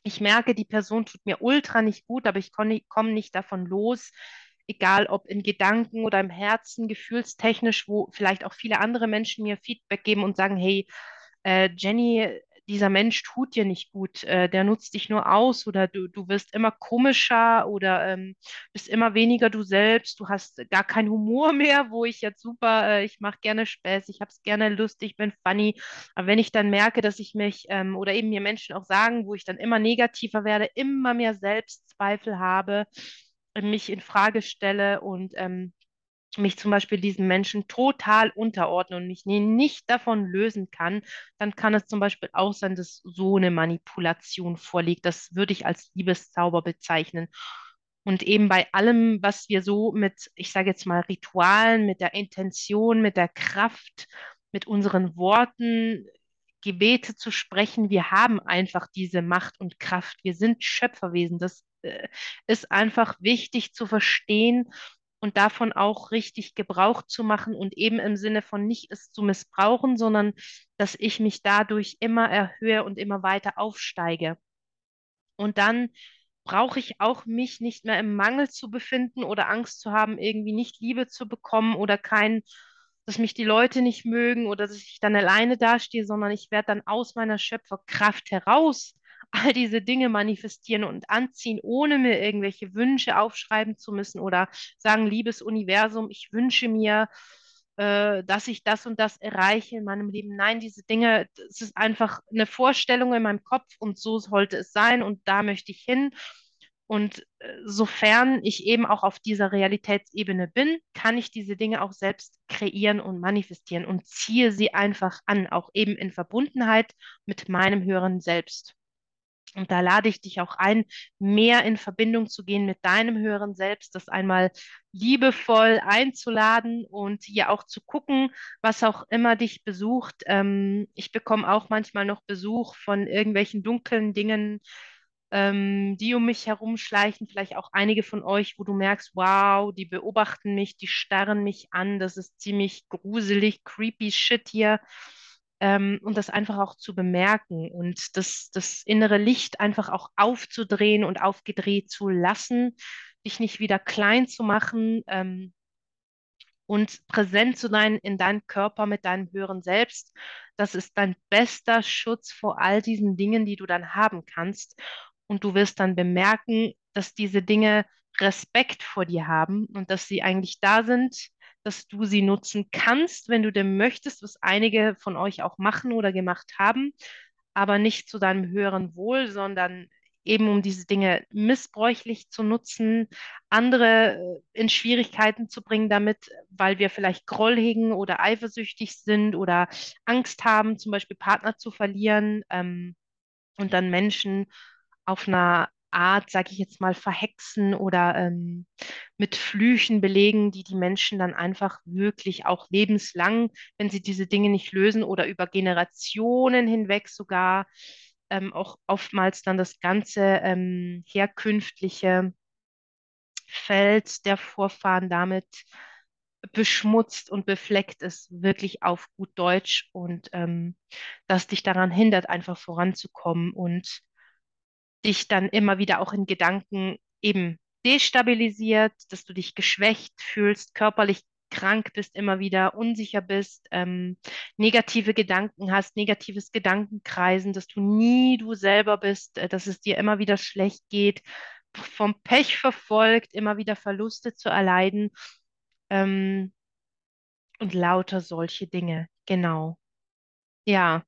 ich merke, die Person tut mir ultra nicht gut, aber ich komme nicht davon los, egal ob in Gedanken oder im Herzen, gefühlstechnisch, wo vielleicht auch viele andere Menschen mir Feedback geben und sagen, hey, äh, Jenny, dieser Mensch tut dir nicht gut, äh, der nutzt dich nur aus oder du, du wirst immer komischer oder ähm, bist immer weniger du selbst, du hast gar keinen Humor mehr, wo ich jetzt super, äh, ich mache gerne Späß, ich habe es gerne lustig, bin funny. Aber wenn ich dann merke, dass ich mich ähm, oder eben mir Menschen auch sagen, wo ich dann immer negativer werde, immer mehr Selbstzweifel habe, mich in Frage stelle und ähm, mich zum Beispiel diesen Menschen total unterordne und mich nicht davon lösen kann, dann kann es zum Beispiel auch sein, dass so eine Manipulation vorliegt. Das würde ich als Liebeszauber bezeichnen. Und eben bei allem, was wir so mit, ich sage jetzt mal, Ritualen, mit der Intention, mit der Kraft, mit unseren Worten, Gebete zu sprechen, wir haben einfach diese Macht und Kraft. Wir sind Schöpferwesen. Das ist einfach wichtig zu verstehen und davon auch richtig Gebrauch zu machen und eben im Sinne von nicht es zu missbrauchen, sondern dass ich mich dadurch immer erhöhe und immer weiter aufsteige. Und dann brauche ich auch mich nicht mehr im Mangel zu befinden oder Angst zu haben, irgendwie nicht Liebe zu bekommen oder kein, dass mich die Leute nicht mögen oder dass ich dann alleine dastehe, sondern ich werde dann aus meiner Schöpferkraft heraus all diese Dinge manifestieren und anziehen, ohne mir irgendwelche Wünsche aufschreiben zu müssen oder sagen, liebes Universum, ich wünsche mir, äh, dass ich das und das erreiche in meinem Leben. Nein, diese Dinge, es ist einfach eine Vorstellung in meinem Kopf und so sollte es sein und da möchte ich hin. Und äh, sofern ich eben auch auf dieser Realitätsebene bin, kann ich diese Dinge auch selbst kreieren und manifestieren und ziehe sie einfach an, auch eben in Verbundenheit mit meinem höheren Selbst. Und da lade ich dich auch ein, mehr in Verbindung zu gehen mit deinem höheren Selbst, das einmal liebevoll einzuladen und hier auch zu gucken, was auch immer dich besucht. Ähm, ich bekomme auch manchmal noch Besuch von irgendwelchen dunklen Dingen, ähm, die um mich herumschleichen. Vielleicht auch einige von euch, wo du merkst, wow, die beobachten mich, die starren mich an. Das ist ziemlich gruselig, creepy Shit hier ähm, und das einfach auch zu bemerken und das, das innere Licht einfach auch aufzudrehen und aufgedreht zu lassen, dich nicht wieder klein zu machen ähm, und präsent zu sein in deinem Körper mit deinem höheren Selbst. Das ist dein bester Schutz vor all diesen Dingen, die du dann haben kannst. Und du wirst dann bemerken, dass diese Dinge Respekt vor dir haben und dass sie eigentlich da sind, dass du sie nutzen kannst, wenn du denn möchtest, was einige von euch auch machen oder gemacht haben, aber nicht zu deinem höheren Wohl, sondern eben um diese Dinge missbräuchlich zu nutzen, andere äh, in Schwierigkeiten zu bringen damit, weil wir vielleicht Groll hegen oder eifersüchtig sind oder Angst haben, zum Beispiel Partner zu verlieren ähm, und dann Menschen auf einer Art, sage ich jetzt mal, verhexen oder ähm, mit Flüchen belegen, die die Menschen dann einfach wirklich auch lebenslang, wenn sie diese Dinge nicht lösen oder über Generationen hinweg sogar ähm, auch oftmals dann das ganze ähm, herkünftliche Feld der Vorfahren damit beschmutzt und befleckt ist, wirklich auf gut Deutsch und ähm, das dich daran hindert, einfach voranzukommen und dich dann immer wieder auch in Gedanken eben destabilisiert, dass du dich geschwächt fühlst, körperlich krank bist, immer wieder unsicher bist, ähm, negative Gedanken hast, negatives Gedankenkreisen, dass du nie du selber bist, äh, dass es dir immer wieder schlecht geht, vom Pech verfolgt, immer wieder Verluste zu erleiden ähm, und lauter solche Dinge. Genau. Ja.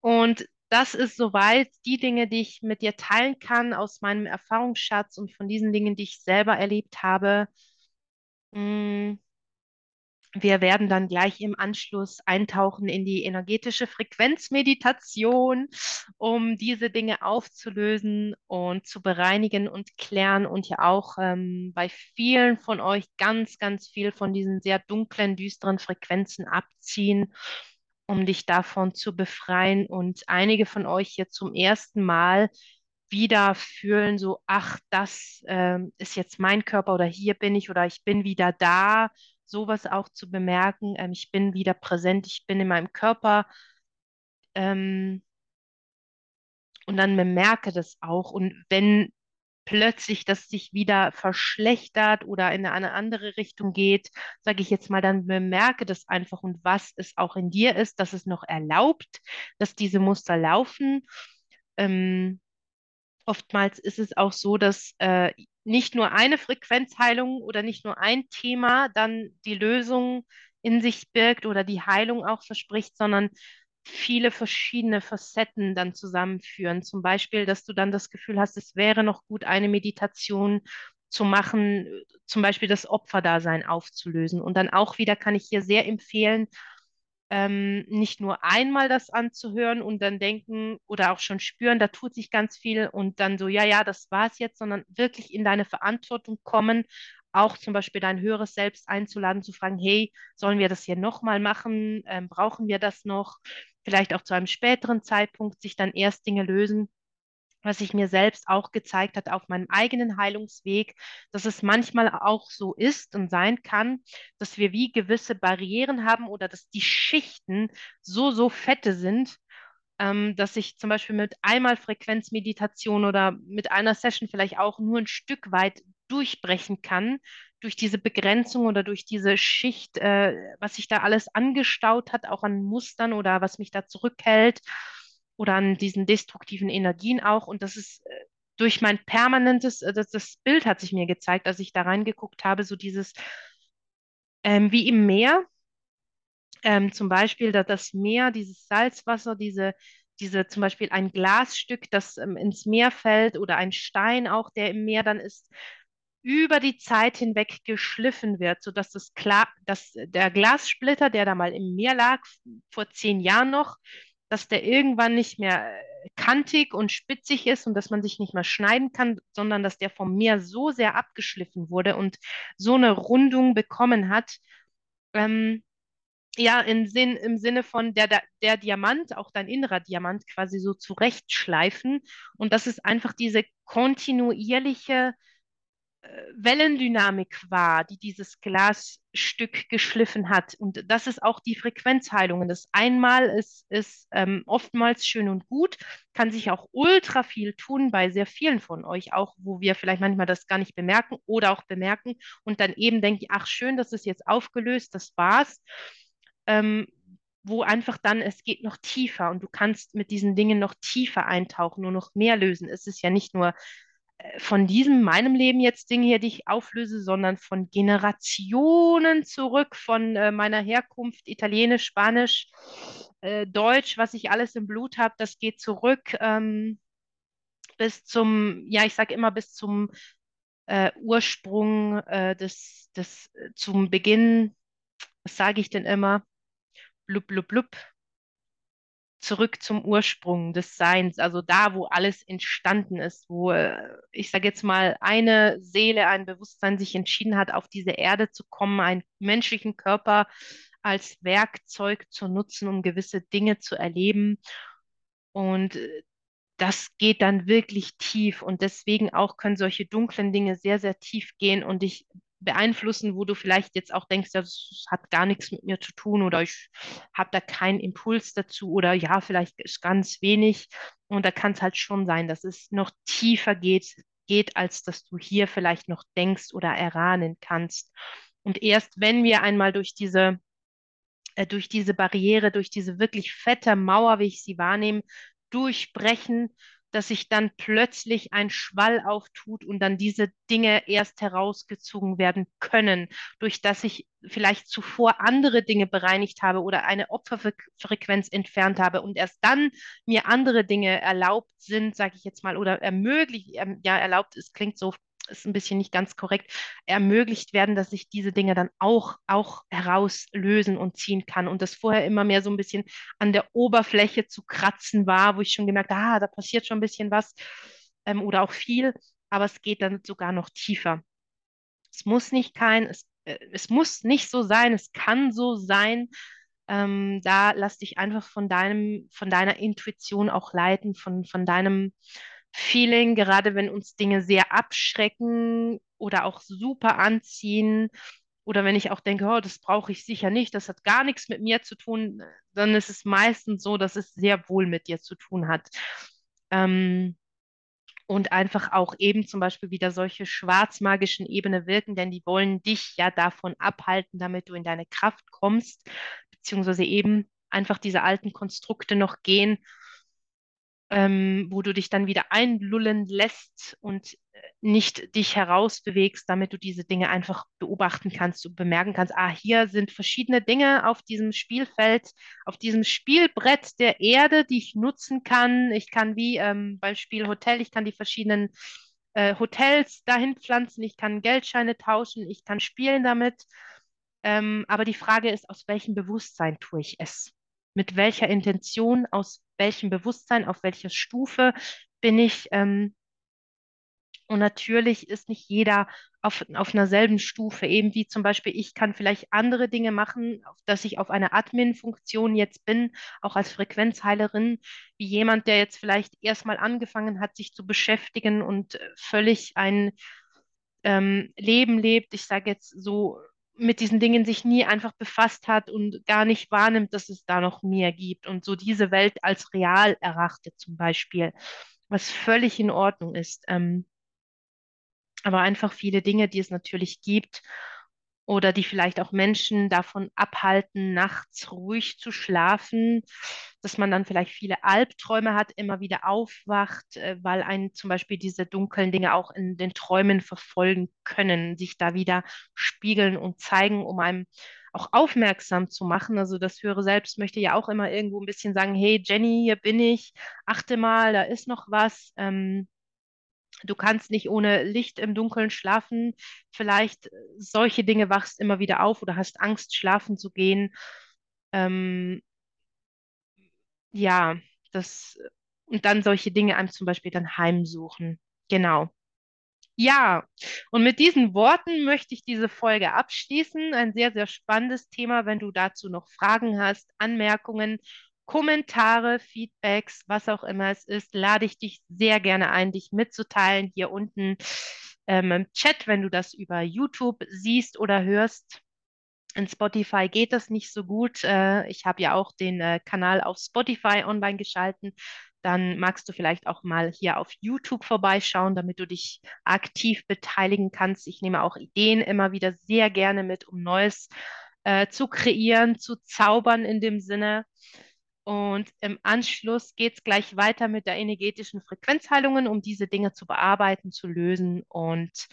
Und das ist soweit die Dinge, die ich mit dir teilen kann aus meinem Erfahrungsschatz und von diesen Dingen, die ich selber erlebt habe. Mm. Wir werden dann gleich im Anschluss eintauchen in die energetische Frequenzmeditation, um diese Dinge aufzulösen und zu bereinigen und klären und ja auch ähm, bei vielen von euch ganz, ganz viel von diesen sehr dunklen, düsteren Frequenzen abziehen, um dich davon zu befreien. Und einige von euch hier zum ersten Mal wieder fühlen, so, ach, das ähm, ist jetzt mein Körper oder hier bin ich oder ich bin wieder da, sowas auch zu bemerken, ähm, ich bin wieder präsent, ich bin in meinem Körper. Ähm, und dann bemerke das auch. Und wenn plötzlich das sich wieder verschlechtert oder in eine andere Richtung geht, sage ich jetzt mal, dann bemerke das einfach und was es auch in dir ist, dass es noch erlaubt, dass diese Muster laufen. Ähm, oftmals ist es auch so, dass äh, nicht nur eine Frequenzheilung oder nicht nur ein Thema dann die Lösung in sich birgt oder die Heilung auch verspricht, sondern viele verschiedene Facetten dann zusammenführen. Zum Beispiel, dass du dann das Gefühl hast, es wäre noch gut, eine Meditation zu machen, zum Beispiel das Opferdasein aufzulösen. Und dann auch wieder kann ich hier sehr empfehlen, ähm, nicht nur einmal das anzuhören und dann denken oder auch schon spüren, da tut sich ganz viel und dann so, ja, ja, das war es jetzt, sondern wirklich in deine Verantwortung kommen, auch zum Beispiel dein höheres Selbst einzuladen, zu fragen, hey, sollen wir das hier nochmal machen? Ähm, brauchen wir das noch? Vielleicht auch zu einem späteren Zeitpunkt sich dann erst Dinge lösen, was sich mir selbst auch gezeigt hat auf meinem eigenen Heilungsweg, dass es manchmal auch so ist und sein kann, dass wir wie gewisse Barrieren haben oder dass die Schichten so, so fette sind, ähm, dass ich zum Beispiel mit einmal Frequenzmeditation oder mit einer Session vielleicht auch nur ein Stück weit durchbrechen kann durch diese Begrenzung oder durch diese Schicht, äh, was sich da alles angestaut hat, auch an Mustern oder was mich da zurückhält oder an diesen destruktiven Energien auch. Und das ist äh, durch mein permanentes, äh, das, das Bild hat sich mir gezeigt, als ich da reingeguckt habe, so dieses, ähm, wie im Meer, ähm, zum Beispiel da das Meer, dieses Salzwasser, diese, diese zum Beispiel ein Glasstück, das ähm, ins Meer fällt oder ein Stein auch, der im Meer dann ist, über die Zeit hinweg geschliffen wird, sodass das klar, dass der Glassplitter, der da mal im Meer lag, vor zehn Jahren noch, dass der irgendwann nicht mehr äh, kantig und spitzig ist und dass man sich nicht mehr schneiden kann, sondern dass der vom Meer so sehr abgeschliffen wurde und so eine Rundung bekommen hat. Ähm, ja, im, Sinn, im Sinne von der, der, Diamant, auch dein innerer Diamant quasi so zurechtschleifen. Und das ist einfach diese kontinuierliche Wellendynamik war, die dieses Glasstück geschliffen hat. Und das ist auch die Frequenzheilung. Das einmal ist, ist ähm, oftmals schön und gut, kann sich auch ultra viel tun bei sehr vielen von euch, auch wo wir vielleicht manchmal das gar nicht bemerken oder auch bemerken und dann eben denken, ach schön, das ist jetzt aufgelöst, das war's. Ähm, wo einfach dann, es geht noch tiefer und du kannst mit diesen Dingen noch tiefer eintauchen und noch mehr lösen. Es ist ja nicht nur äh, von diesem, meinem Leben jetzt Dinge hier, die ich auflöse, sondern von Generationen zurück, von äh, meiner Herkunft, Italienisch, Spanisch, äh, Deutsch, was ich alles im Blut habe, das geht zurück ähm, bis zum, ja, ich sage immer bis zum äh, Ursprung äh, des, des, äh, zum Beginn, was sage ich denn immer? Blub, blub, blub, zurück zum Ursprung des Seins, also da, wo alles entstanden ist, wo, äh, ich sage jetzt mal, eine Seele, ein Bewusstsein sich entschieden hat, auf diese Erde zu kommen, einen menschlichen Körper als Werkzeug zu nutzen, um gewisse Dinge zu erleben. Und äh, das geht dann wirklich tief. Und deswegen auch können solche dunklen Dinge sehr, sehr tief gehen. Und dich beeinflussen, wo du vielleicht jetzt auch denkst, das hat gar nichts mit mir zu tun oder ich habe da keinen Impuls dazu oder ja, vielleicht ist ganz wenig. Und da kann es halt schon sein, dass es noch tiefer geht, geht, als dass du hier vielleicht noch denkst oder erahnen kannst. Und erst wenn wir einmal durch diese, äh, durch diese Barriere, durch diese wirklich fette Mauer, wie ich sie wahrnehme, durchbrechen, dass sich dann plötzlich ein Schwall auftut und dann diese Dinge erst herausgezogen werden können, durch das ich vielleicht zuvor andere Dinge bereinigt habe oder eine Opferfrequenz entfernt habe und erst dann mir andere Dinge erlaubt sind, sage ich jetzt mal, oder ermöglicht, ähm, ja, erlaubt ist, klingt so ist ein bisschen nicht ganz korrekt, ermöglicht werden, dass ich diese Dinge dann auch, auch herauslösen und ziehen kann. Und das vorher immer mehr so ein bisschen an der Oberfläche zu kratzen war, wo ich schon gemerkt habe, ah, da passiert schon ein bisschen was ähm, oder auch viel, aber es geht dann sogar noch tiefer. Es muss nicht kein, es, äh, es muss nicht so sein, es kann so sein. Ähm, da lass dich einfach von deinem, von deiner Intuition auch leiten, von, von deinem Feeling, gerade wenn uns Dinge sehr abschrecken oder auch super anziehen. Oder wenn ich auch denke, oh, das brauche ich sicher nicht, das hat gar nichts mit mir zu tun, dann ist es meistens so, dass es sehr wohl mit dir zu tun hat. Ähm, und einfach auch eben zum Beispiel wieder solche schwarzmagischen Ebene wirken, denn die wollen dich ja davon abhalten, damit du in deine Kraft kommst, beziehungsweise eben einfach diese alten Konstrukte noch gehen ähm, wo du dich dann wieder einlullen lässt und äh, nicht dich herausbewegst, damit du diese Dinge einfach beobachten kannst und bemerken kannst, ah, hier sind verschiedene Dinge auf diesem Spielfeld, auf diesem Spielbrett der Erde, die ich nutzen kann. Ich kann wie ähm, beim Spiel Hotel, ich kann die verschiedenen äh, Hotels dahin pflanzen, ich kann Geldscheine tauschen, ich kann spielen damit. Ähm, aber die Frage ist, aus welchem Bewusstsein tue ich es? Mit welcher Intention, aus welchem Bewusstsein, auf welcher Stufe bin ich. Ähm, und natürlich ist nicht jeder auf, auf einer selben Stufe, eben wie zum Beispiel ich kann vielleicht andere Dinge machen, dass ich auf einer Admin-Funktion jetzt bin, auch als Frequenzheilerin, wie jemand, der jetzt vielleicht erstmal angefangen hat, sich zu beschäftigen und äh, völlig ein ähm, Leben lebt. Ich sage jetzt so mit diesen Dingen sich nie einfach befasst hat und gar nicht wahrnimmt, dass es da noch mehr gibt und so diese Welt als real erachtet zum Beispiel, was völlig in Ordnung ist. Ähm, aber einfach viele Dinge, die es natürlich gibt oder die vielleicht auch Menschen davon abhalten, nachts ruhig zu schlafen, dass man dann vielleicht viele Albträume hat, immer wieder aufwacht, äh, weil einen zum Beispiel diese dunklen Dinge auch in den Träumen verfolgen können, sich da wieder spiegeln und zeigen, um einem auch aufmerksam zu machen. Also das höhere Selbst möchte ja auch immer irgendwo ein bisschen sagen, hey Jenny, hier bin ich, achte mal, da ist noch was. Ähm, Du kannst nicht ohne Licht im Dunkeln schlafen. Vielleicht äh, solche Dinge wachst immer wieder auf oder hast Angst, schlafen zu gehen. Ähm, ja, das und dann solche Dinge einem zum Beispiel dann heimsuchen. Genau. Ja, und mit diesen Worten möchte ich diese Folge abschließen. Ein sehr, sehr spannendes Thema. Wenn du dazu noch Fragen hast, Anmerkungen Kommentare, Feedbacks, was auch immer es ist, lade ich dich sehr gerne ein, dich mitzuteilen hier unten ähm, im Chat, wenn du das über YouTube siehst oder hörst. In Spotify geht das nicht so gut. Äh, ich habe ja auch den äh, Kanal auf Spotify online geschalten. Dann magst du vielleicht auch mal hier auf YouTube vorbeischauen, damit du dich aktiv beteiligen kannst. Ich nehme auch Ideen immer wieder sehr gerne mit, um Neues äh, zu kreieren, zu zaubern in dem Sinne. Und im Anschluss geht es gleich weiter mit der energetischen Frequenzheilungen, um diese Dinge zu bearbeiten, zu lösen. Und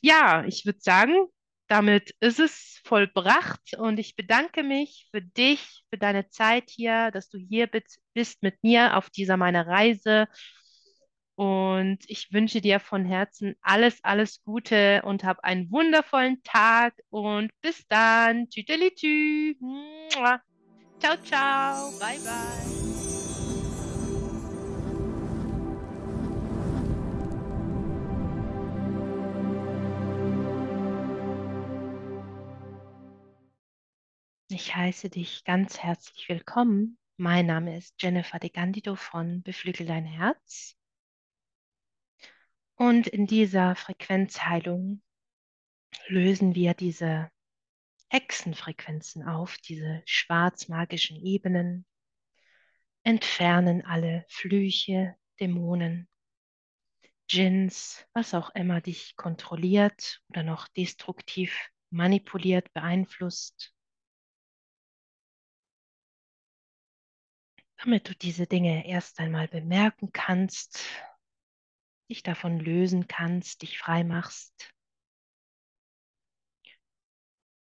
ja, ich würde sagen, damit ist es vollbracht und ich bedanke mich für dich, für deine Zeit hier, dass du hier bist mit mir auf dieser meiner Reise. Und ich wünsche dir von Herzen alles, alles Gute und hab einen wundervollen Tag und bis dann. Tüdelitü. Ciao, ciao. Bye, bye. Ich heiße dich ganz herzlich willkommen. Mein Name ist Jennifer de Gandido von Beflügel dein Herz. Und in dieser Frequenzheilung lösen wir diese Hexenfrequenzen auf, diese schwarzmagischen Ebenen, entfernen alle Flüche, Dämonen, Djinns, was auch immer dich kontrolliert oder noch destruktiv manipuliert, beeinflusst. Damit du diese Dinge erst einmal bemerken kannst, dich davon lösen kannst, dich frei machst,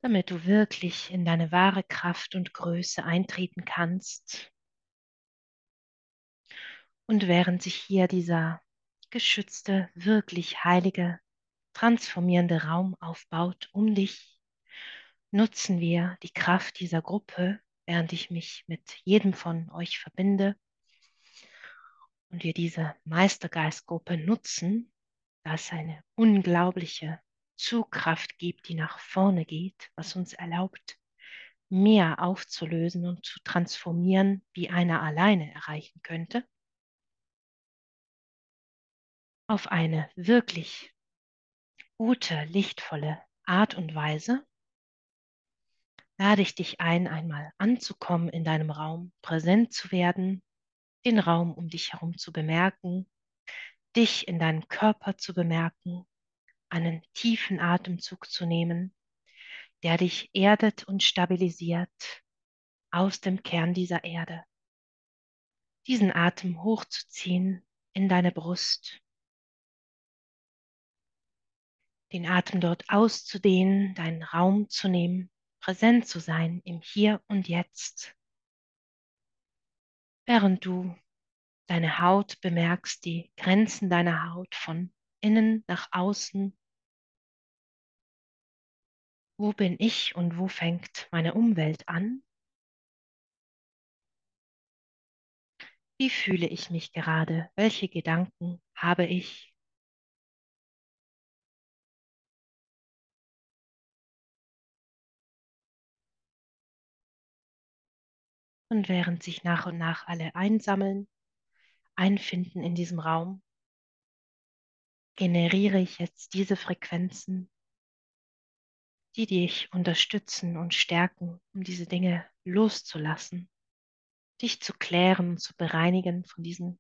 damit du wirklich in deine wahre Kraft und Größe eintreten kannst. Und während sich hier dieser geschützte, wirklich heilige, transformierende Raum aufbaut um dich, nutzen wir die Kraft dieser Gruppe, während ich mich mit jedem von euch verbinde und wir diese Meistergeistgruppe nutzen, da es eine unglaubliche Zugkraft gibt, die nach vorne geht, was uns erlaubt, mehr aufzulösen und zu transformieren, wie einer alleine erreichen könnte, auf eine wirklich gute, lichtvolle Art und Weise, lade ich dich ein, einmal anzukommen in deinem Raum, präsent zu werden, den Raum um dich herum zu bemerken, dich in deinem Körper zu bemerken, einen tiefen Atemzug zu nehmen, der dich erdet und stabilisiert aus dem Kern dieser Erde. Diesen Atem hochzuziehen in deine Brust, den Atem dort auszudehnen, deinen Raum zu nehmen, präsent zu sein im Hier und Jetzt, während du deine Haut bemerkst, die Grenzen deiner Haut von innen nach außen. Wo bin ich und wo fängt meine Umwelt an? Wie fühle ich mich gerade? Welche Gedanken habe ich? Und während sich nach und nach alle einsammeln, einfinden in diesem Raum, generiere ich jetzt diese Frequenzen, die dich unterstützen und stärken, um diese Dinge loszulassen, dich zu klären und zu bereinigen von diesen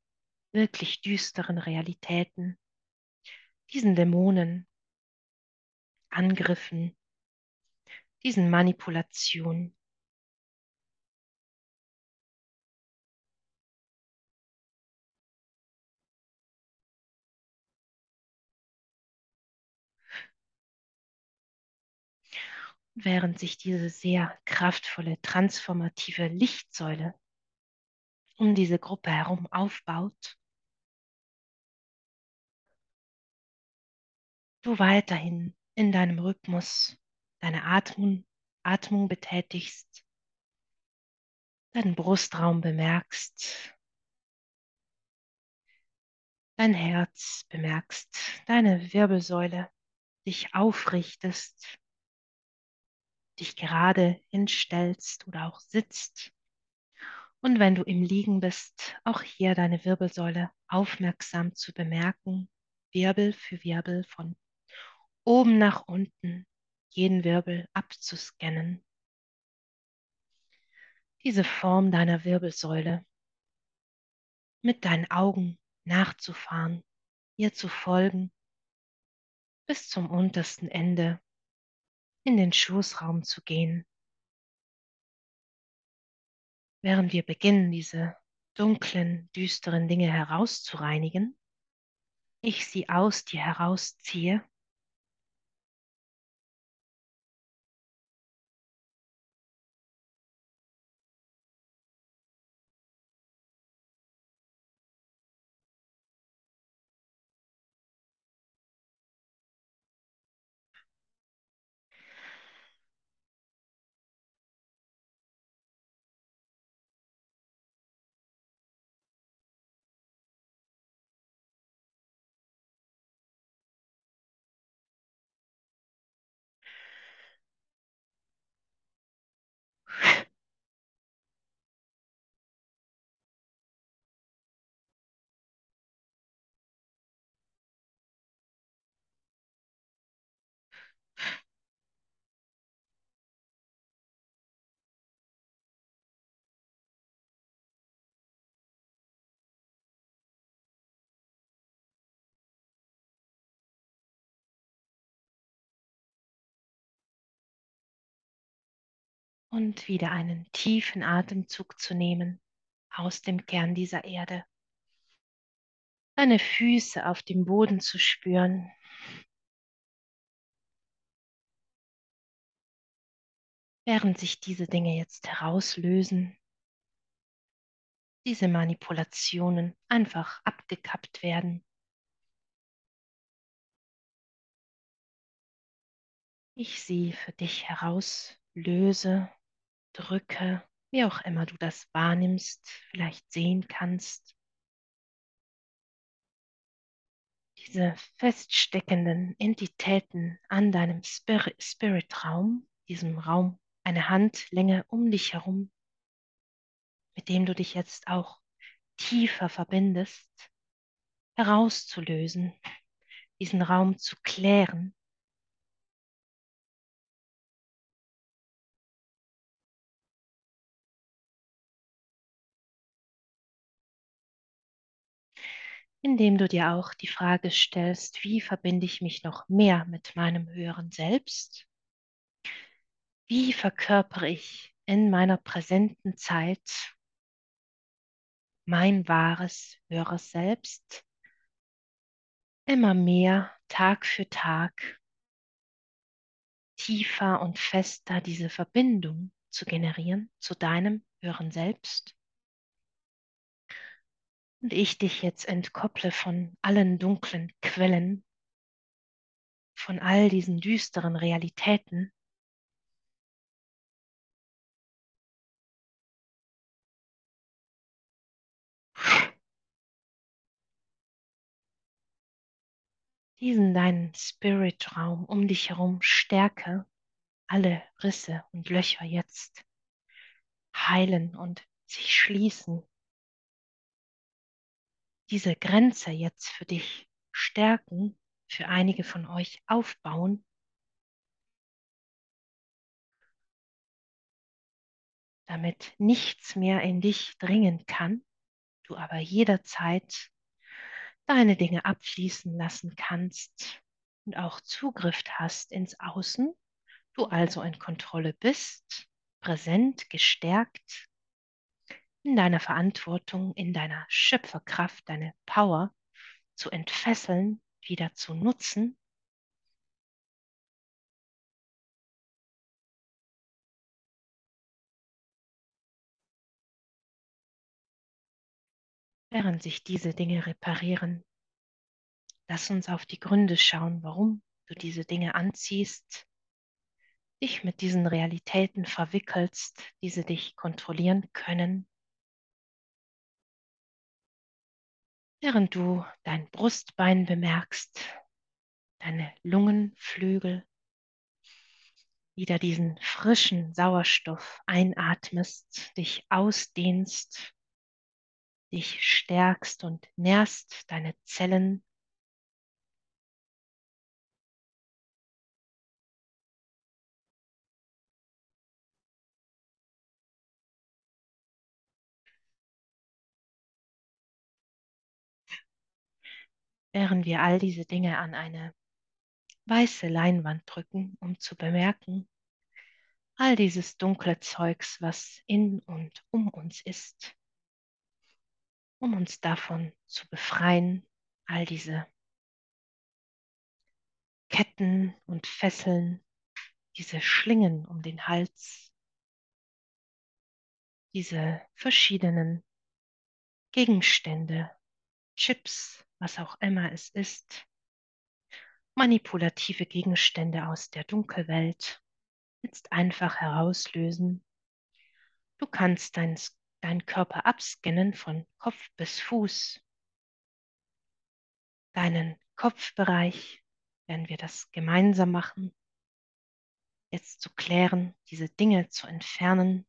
wirklich düsteren Realitäten, diesen Dämonen, Angriffen, diesen Manipulationen, während sich diese sehr kraftvolle, transformative Lichtsäule um diese Gruppe herum aufbaut, du weiterhin in deinem Rhythmus deine Atmung, Atmung betätigst, deinen Brustraum bemerkst, dein Herz bemerkst, deine Wirbelsäule, dich aufrichtest, dich gerade hinstellst oder auch sitzt. Und wenn du im Liegen bist, auch hier deine Wirbelsäule aufmerksam zu bemerken, Wirbel für Wirbel von oben nach unten, jeden Wirbel abzuscannen. Diese Form deiner Wirbelsäule mit deinen Augen nachzufahren, ihr zu folgen, bis zum untersten Ende in den Schoßraum zu gehen. Während wir beginnen, diese dunklen, düsteren Dinge herauszureinigen, ich sie aus dir herausziehe und wieder einen tiefen Atemzug zu nehmen aus dem Kern dieser Erde. Deine Füße auf dem Boden zu spüren. Während sich diese Dinge jetzt herauslösen, diese Manipulationen einfach abgekappt werden. Ich sie für dich herauslöse drücke, wie auch immer du das wahrnimmst, vielleicht sehen kannst. Diese feststeckenden Entitäten an deinem Spirit, Spirit-Raum, diesem Raum, eine Handlänge um dich herum, mit dem du dich jetzt auch tiefer verbindest, herauszulösen, diesen Raum zu klären indem du dir auch die Frage stellst, wie verbinde ich mich noch mehr mit meinem höheren Selbst? Wie verkörpere ich in meiner präsenten Zeit mein wahres, höheres Selbst? Immer mehr, Tag für Tag, tiefer und fester diese Verbindung zu generieren zu deinem höheren Selbst und ich dich jetzt entkopple von allen dunklen Quellen, von all diesen düsteren Realitäten, diesen deinen Spirit-Raum um dich herum stärke, alle Risse und Löcher jetzt heilen und sich schließen diese Grenze jetzt für dich stärken, für einige von euch aufbauen, damit nichts mehr in dich dringen kann, du aber jederzeit deine Dinge abfließen lassen kannst und auch Zugriff hast ins Außen, du also in Kontrolle bist, präsent, gestärkt in deiner Verantwortung, in deiner Schöpferkraft, deine Power zu entfesseln, wieder zu nutzen. Während sich diese Dinge reparieren, lass uns auf die Gründe schauen, warum du diese Dinge anziehst, dich mit diesen Realitäten verwickelst, diese dich kontrollieren können während du dein Brustbein bemerkst, deine Lungenflügel, wieder diesen frischen Sauerstoff einatmest, dich ausdehnst, dich stärkst und nährst deine Zellen. Während wir all diese Dinge an eine weiße Leinwand drücken, um zu bemerken, all dieses dunkle Zeugs, was in und um uns ist, um uns davon zu befreien, all diese Ketten und Fesseln, diese Schlingen um den Hals, diese verschiedenen Gegenstände, Chips, was auch immer es ist, manipulative Gegenstände aus der Dunkelwelt jetzt einfach herauslösen. Du kannst deinen dein Körper abscannen von Kopf bis Fuß, deinen Kopfbereich, werden wir das gemeinsam machen, jetzt zu klären, diese Dinge zu entfernen.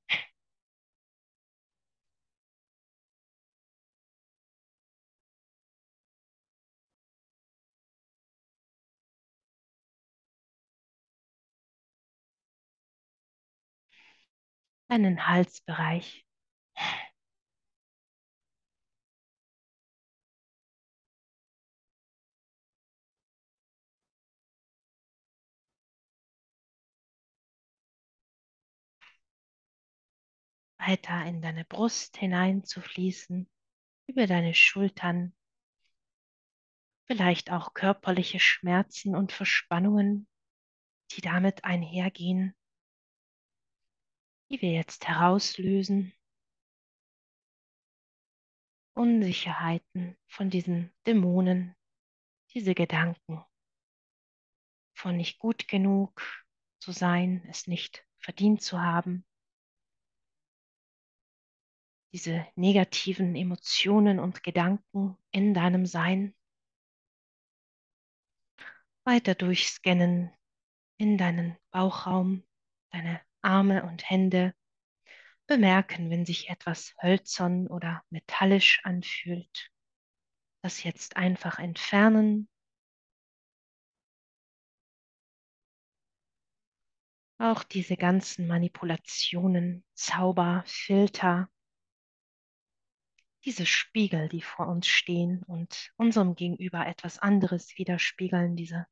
Deinen Halsbereich. Weiter in deine Brust hineinzufließen, über deine Schultern, vielleicht auch körperliche Schmerzen und Verspannungen, die damit einhergehen, die wir jetzt herauslösen. Unsicherheiten von diesen Dämonen, diese Gedanken. Von nicht gut genug zu sein, es nicht verdient zu haben, diese negativen Emotionen und Gedanken in deinem Sein. Weiter durchscannen in deinen Bauchraum, deine Arme und Hände, bemerken, wenn sich etwas hölzern oder metallisch anfühlt. Das jetzt einfach entfernen. Auch diese ganzen Manipulationen, Zauber, Filter, diese Spiegel, die vor uns stehen und unserem Gegenüber etwas anderes widerspiegeln, diese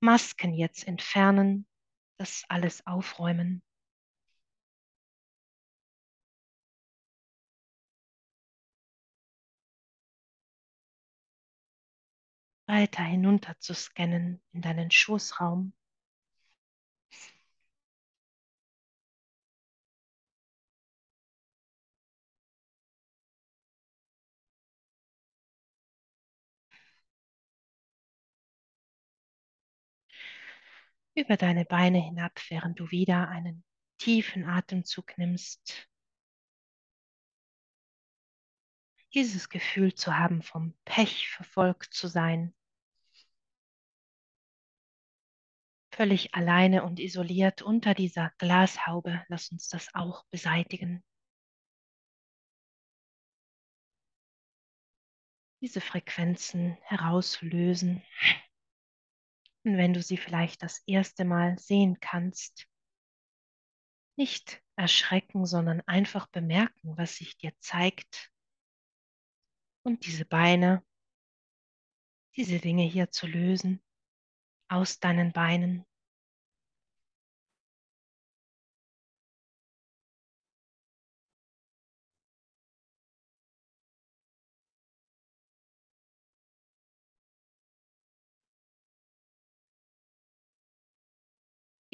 Masken jetzt entfernen, das alles aufräumen. Weiter hinunter zu scannen in deinen Schoßraum. über deine Beine hinab, während du wieder einen tiefen Atemzug nimmst. Dieses Gefühl zu haben, vom Pech verfolgt zu sein. Völlig alleine und isoliert unter dieser Glashaube. Lass uns das auch beseitigen. Diese Frequenzen herauslösen. Und wenn du sie vielleicht das erste Mal sehen kannst, nicht erschrecken, sondern einfach bemerken, was sich dir zeigt. Und diese Beine, diese Dinge hier zu lösen aus deinen Beinen.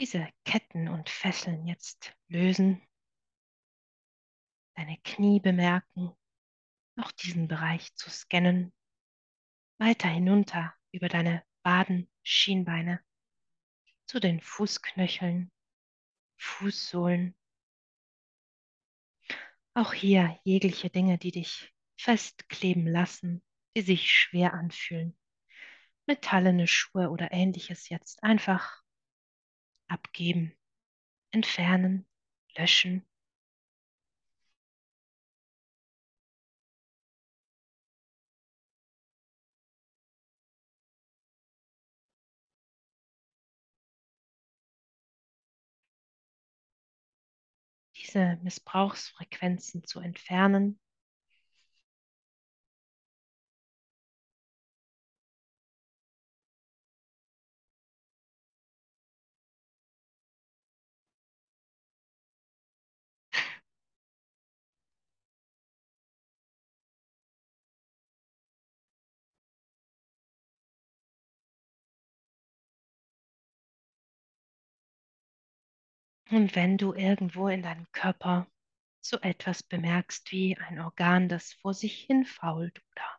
diese Ketten und Fesseln jetzt lösen, deine Knie bemerken, auch diesen Bereich zu scannen, weiter hinunter über deine Waden, Schienbeine zu den Fußknöcheln, Fußsohlen. Auch hier jegliche Dinge, die dich festkleben lassen, die sich schwer anfühlen. Metallene Schuhe oder ähnliches jetzt einfach abgeben, entfernen, löschen. Diese Missbrauchsfrequenzen zu entfernen. Und wenn du irgendwo in deinem Körper so etwas bemerkst wie ein Organ, das vor sich hin fault oder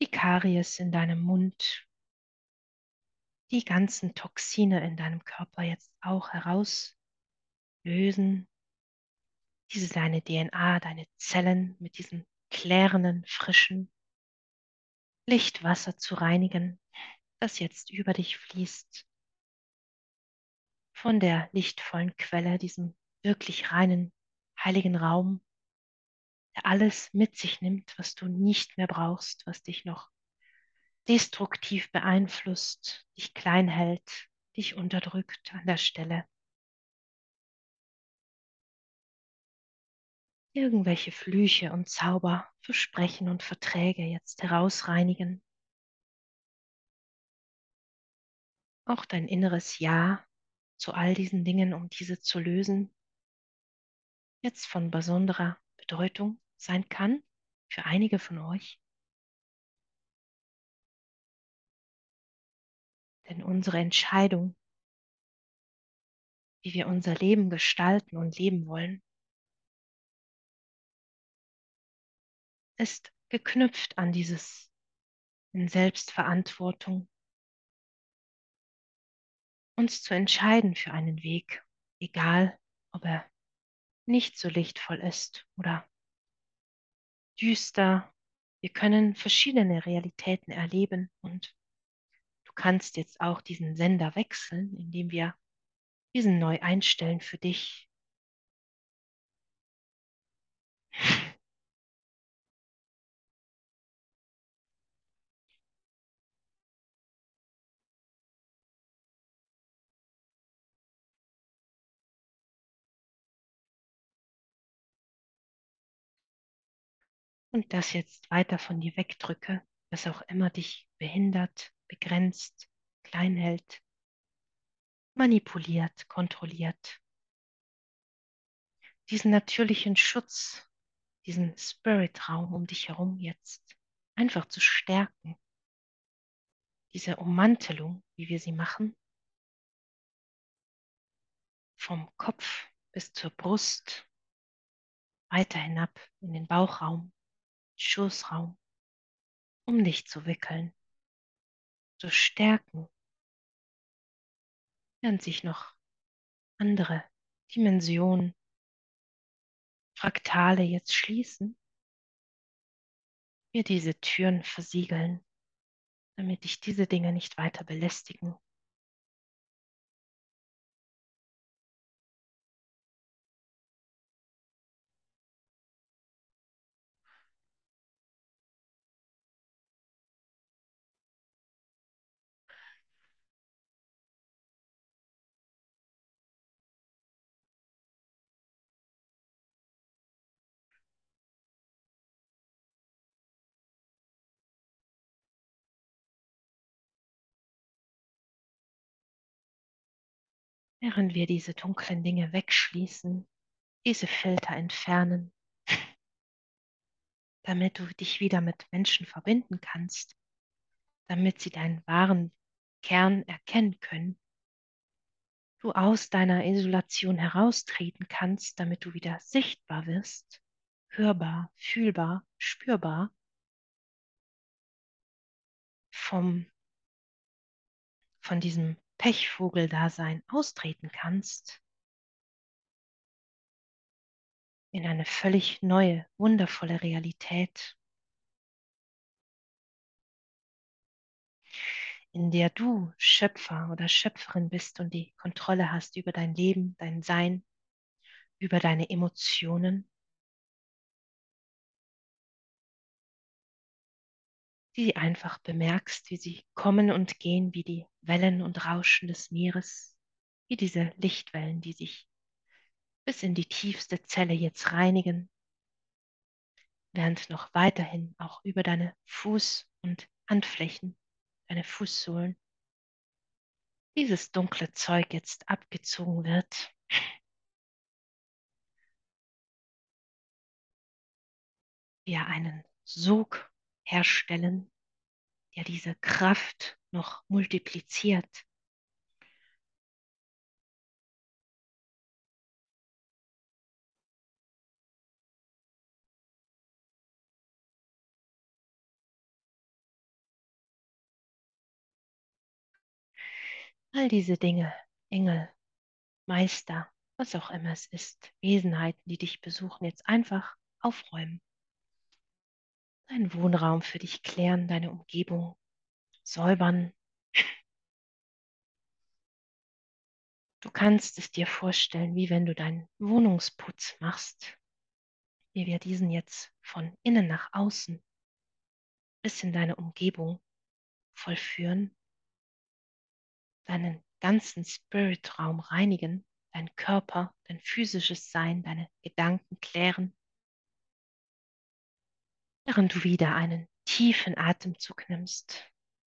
die Karies in deinem Mund, die ganzen Toxine in deinem Körper jetzt auch herauslösen, diese deine DNA, deine Zellen mit diesem klärenden, frischen Lichtwasser zu reinigen, das jetzt über dich fließt, von der lichtvollen Quelle, diesem wirklich reinen, heiligen Raum, der alles mit sich nimmt, was du nicht mehr brauchst, was dich noch destruktiv beeinflusst, dich klein hält, dich unterdrückt an der Stelle. Irgendwelche Flüche und Zauber, Versprechen und Verträge jetzt herausreinigen. Auch dein inneres Ja zu all diesen Dingen, um diese zu lösen, jetzt von besonderer Bedeutung sein kann für einige von euch. Denn unsere Entscheidung, wie wir unser Leben gestalten und leben wollen, ist geknüpft an dieses in Selbstverantwortung, uns zu entscheiden für einen Weg, egal ob er nicht so lichtvoll ist oder düster. Wir können verschiedene Realitäten erleben und du kannst jetzt auch diesen Sender wechseln, indem wir diesen neu einstellen für dich. Und das jetzt weiter von dir wegdrücke, was auch immer dich behindert, begrenzt, klein hält, manipuliert, kontrolliert. Diesen natürlichen Schutz, diesen Spirit-Raum um dich herum jetzt einfach zu stärken. Diese Ummantelung, wie wir sie machen, vom Kopf bis zur Brust, weiter hinab in den Bauchraum, Schoßraum, um dich zu wickeln, zu stärken, während sich noch andere Dimensionen, Fraktale jetzt schließen, wir diese Türen versiegeln, damit dich diese Dinge nicht weiter belästigen. Während wir diese dunklen Dinge wegschließen, diese Filter entfernen, damit du dich wieder mit Menschen verbinden kannst, damit sie deinen wahren Kern erkennen können, du aus deiner Isolation heraustreten kannst, damit du wieder sichtbar wirst, hörbar, fühlbar, spürbar, vom, von diesem Pechvogeldasein austreten kannst. In eine völlig neue, wundervolle Realität, in der du Schöpfer oder Schöpferin bist und die Kontrolle hast über dein Leben, dein Sein, über deine Emotionen, die einfach bemerkst, wie sie kommen und gehen, wie die Wellen und Rauschen des Meeres, wie diese Lichtwellen, die sich bis in die tiefste Zelle jetzt reinigen, während noch weiterhin auch über deine Fuß- und Handflächen, deine Fußsohlen, dieses dunkle Zeug jetzt abgezogen wird. Wir einen Sog herstellen, der diese Kraft noch multipliziert. All diese Dinge, Engel, Meister, was auch immer es ist, Wesenheiten, die dich besuchen, jetzt einfach aufräumen. Deinen Wohnraum für dich klären, deine Umgebung säubern. Du kannst es dir vorstellen, wie wenn du deinen Wohnungsputz machst, wie wir diesen jetzt von innen nach außen bis in deine Umgebung vollführen, deinen ganzen Spiritraum reinigen, dein Körper, dein physisches Sein, deine Gedanken klären, während du wieder einen tiefen Atemzug nimmst,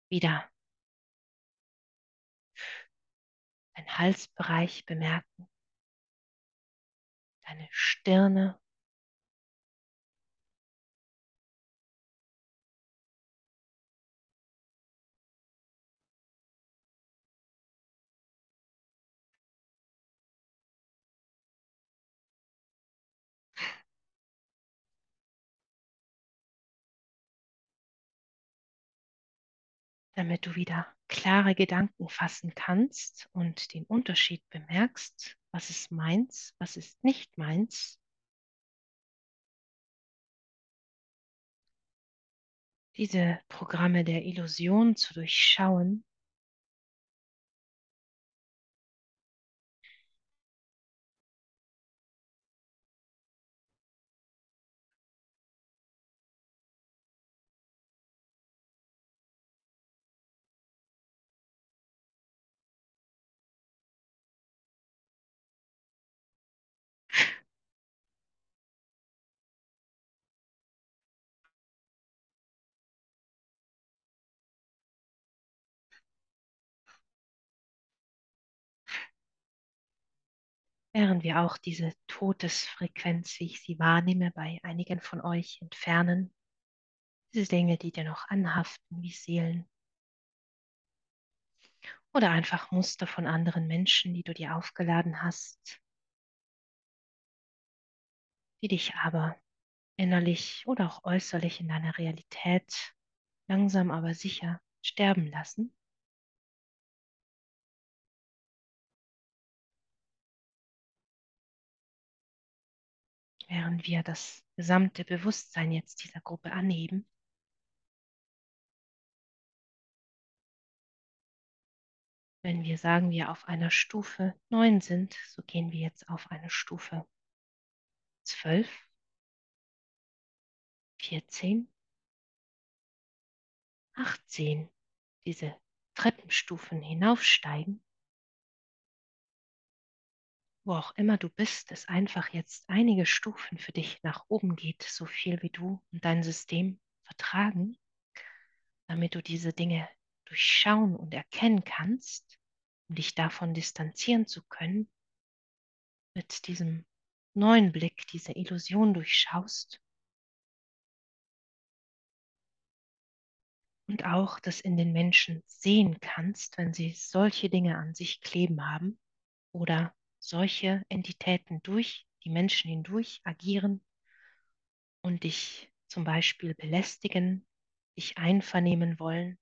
wieder deinen Halsbereich bemerken, deine Stirne, damit du wieder klare Gedanken fassen kannst und den Unterschied bemerkst, was ist meins, was ist nicht meins. Diese Programme der Illusion zu durchschauen während wir auch diese Todesfrequenz, wie ich sie wahrnehme, bei einigen von euch entfernen. Diese Dinge, die dir noch anhaften, wie Seelen. Oder einfach Muster von anderen Menschen, die du dir aufgeladen hast, die dich aber innerlich oder auch äußerlich in deiner Realität langsam aber sicher sterben lassen. Während wir das gesamte Bewusstsein jetzt dieser Gruppe anheben. Wenn wir sagen, wir auf einer Stufe 9 sind, so gehen wir jetzt auf eine Stufe 12, 14, 18, diese Treppenstufen hinaufsteigen wo auch immer du bist, es einfach jetzt einige Stufen für dich nach oben geht, so viel wie du und dein System vertragen, damit du diese Dinge durchschauen und erkennen kannst, um dich davon distanzieren zu können, mit diesem neuen Blick diese Illusion durchschaust. Und auch das in den Menschen sehen kannst, wenn sie solche Dinge an sich kleben haben oder solche Entitäten durch die Menschen hindurch agieren und dich zum Beispiel belästigen, dich einvernehmen wollen,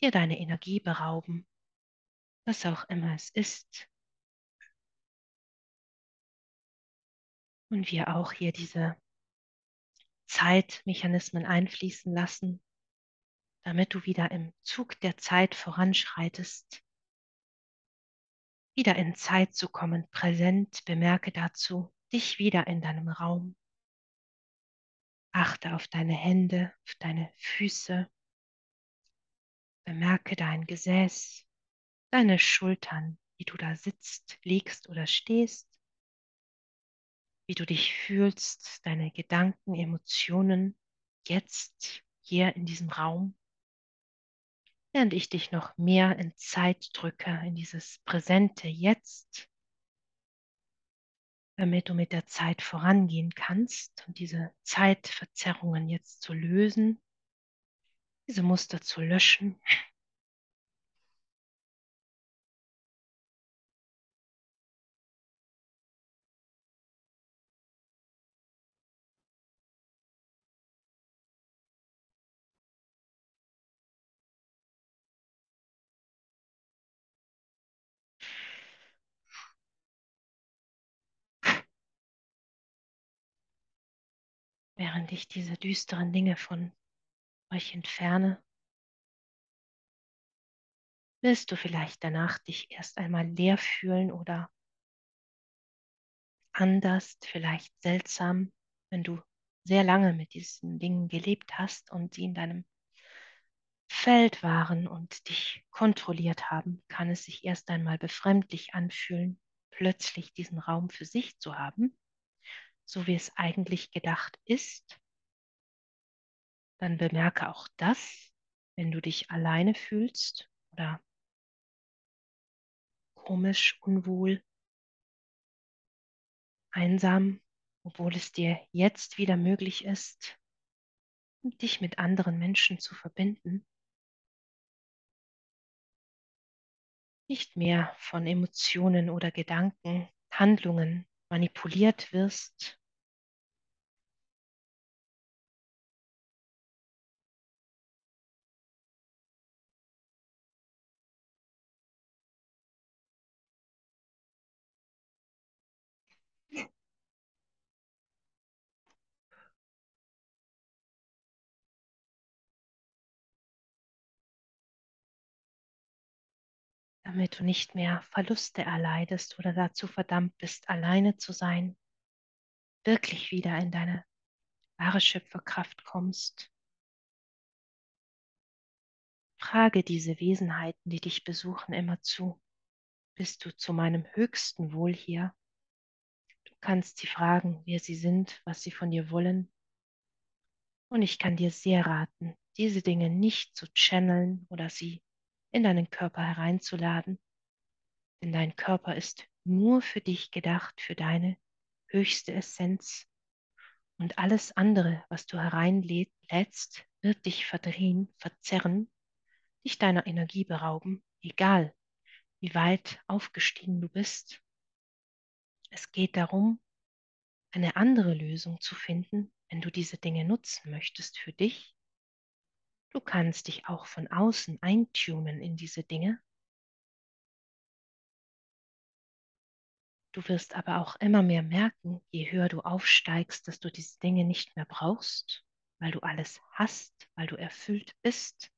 dir deine Energie berauben, was auch immer es ist. Und wir auch hier diese Zeitmechanismen einfließen lassen, damit du wieder im Zug der Zeit voranschreitest wieder in Zeit zu kommen, präsent, bemerke dazu dich wieder in deinem Raum. Achte auf deine Hände, auf deine Füße. Bemerke dein Gesäß, deine Schultern, wie du da sitzt, liegst oder stehst, wie du dich fühlst, deine Gedanken, Emotionen jetzt hier in diesem Raum während ich dich noch mehr in Zeit drücke, in dieses präsente Jetzt, damit du mit der Zeit vorangehen kannst und diese Zeitverzerrungen jetzt zu lösen, diese Muster zu löschen. Während ich diese düsteren Dinge von euch entferne, willst du vielleicht danach dich erst einmal leer fühlen oder anders, vielleicht seltsam, wenn du sehr lange mit diesen Dingen gelebt hast und sie in deinem Feld waren und dich kontrolliert haben, kann es sich erst einmal befremdlich anfühlen, plötzlich diesen Raum für sich zu haben, so wie es eigentlich gedacht ist. Dann bemerke auch das, wenn du dich alleine fühlst oder komisch, unwohl, einsam, obwohl es dir jetzt wieder möglich ist, dich mit anderen Menschen zu verbinden. Nicht mehr von Emotionen oder Gedanken, Handlungen manipuliert wirst. Damit du nicht mehr Verluste erleidest oder dazu verdammt bist, alleine zu sein, wirklich wieder in deine wahre Schöpferkraft kommst. Frage diese Wesenheiten, die dich besuchen, immer zu. Bist du zu meinem höchsten Wohl hier? Du kannst sie fragen, wer sie sind, was sie von dir wollen. Und ich kann dir sehr raten, diese Dinge nicht zu channeln oder sie in deinen Körper hereinzuladen, denn dein Körper ist nur für dich gedacht, für deine höchste Essenz. Und alles andere, was du hereinlädst, wird dich verdrehen, verzerren, dich deiner Energie berauben, egal wie weit aufgestiegen du bist. Es geht darum, eine andere Lösung zu finden, wenn du diese Dinge nutzen möchtest für dich. Du kannst dich auch von außen eintunen in diese Dinge. Du wirst aber auch immer mehr merken, je höher du aufsteigst, dass du diese Dinge nicht mehr brauchst, weil du alles hast, weil du erfüllt bist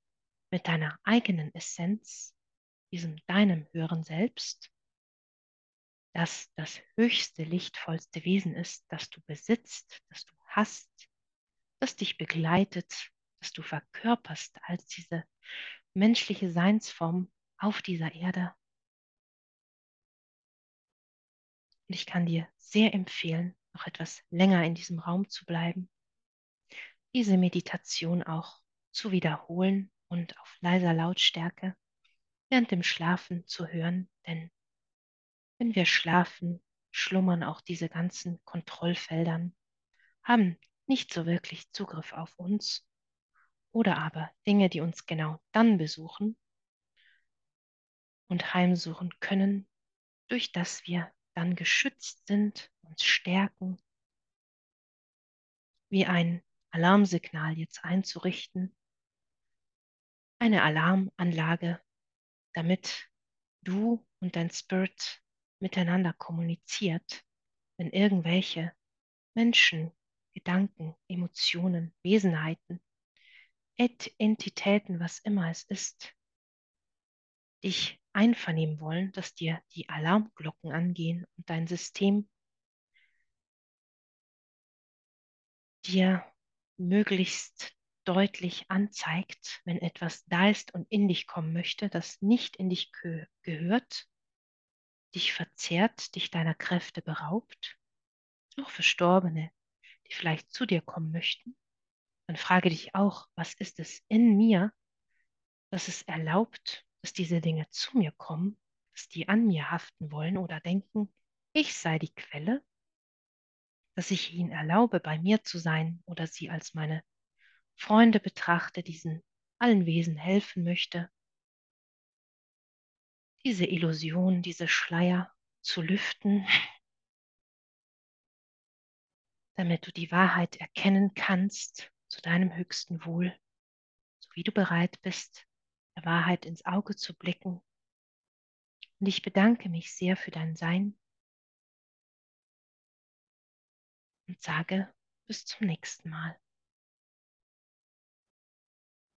mit deiner eigenen Essenz, diesem deinem höheren Selbst, dass das höchste, lichtvollste Wesen ist, das du besitzt, das du hast, das dich begleitet, das du verkörperst als diese menschliche Seinsform auf dieser Erde. Und ich kann dir sehr empfehlen, noch etwas länger in diesem Raum zu bleiben, diese Meditation auch zu wiederholen und auf leiser Lautstärke während dem Schlafen zu hören, denn wenn wir schlafen, schlummern auch diese ganzen Kontrollfeldern, haben nicht so wirklich Zugriff auf uns oder aber Dinge, die uns genau dann besuchen und heimsuchen können, durch das wir dann geschützt sind, uns stärken, wie ein Alarmsignal jetzt einzurichten, eine Alarmanlage, damit du und dein Spirit miteinander kommuniziert, wenn irgendwelche Menschen, Gedanken, Emotionen, Wesenheiten, Entitäten, was immer es ist, dich einvernehmen wollen, dass dir die Alarmglocken angehen und dein System dir möglichst deutlich anzeigt, wenn etwas da ist und in dich kommen möchte, das nicht in dich ge gehört, dich verzehrt, dich deiner Kräfte beraubt, auch Verstorbene, die vielleicht zu dir kommen möchten, dann frage dich auch, was ist es in mir, das es erlaubt, dass diese Dinge zu mir kommen, dass die an mir haften wollen oder denken, ich sei die Quelle, dass ich ihnen erlaube, bei mir zu sein oder sie als meine Freunde betrachte, diesen allen Wesen helfen möchte, diese Illusion, diese Schleier zu lüften, damit du die Wahrheit erkennen kannst zu deinem höchsten Wohl, so wie du bereit bist, der Wahrheit ins Auge zu blicken. Und ich bedanke mich sehr für dein Sein und sage bis zum nächsten Mal.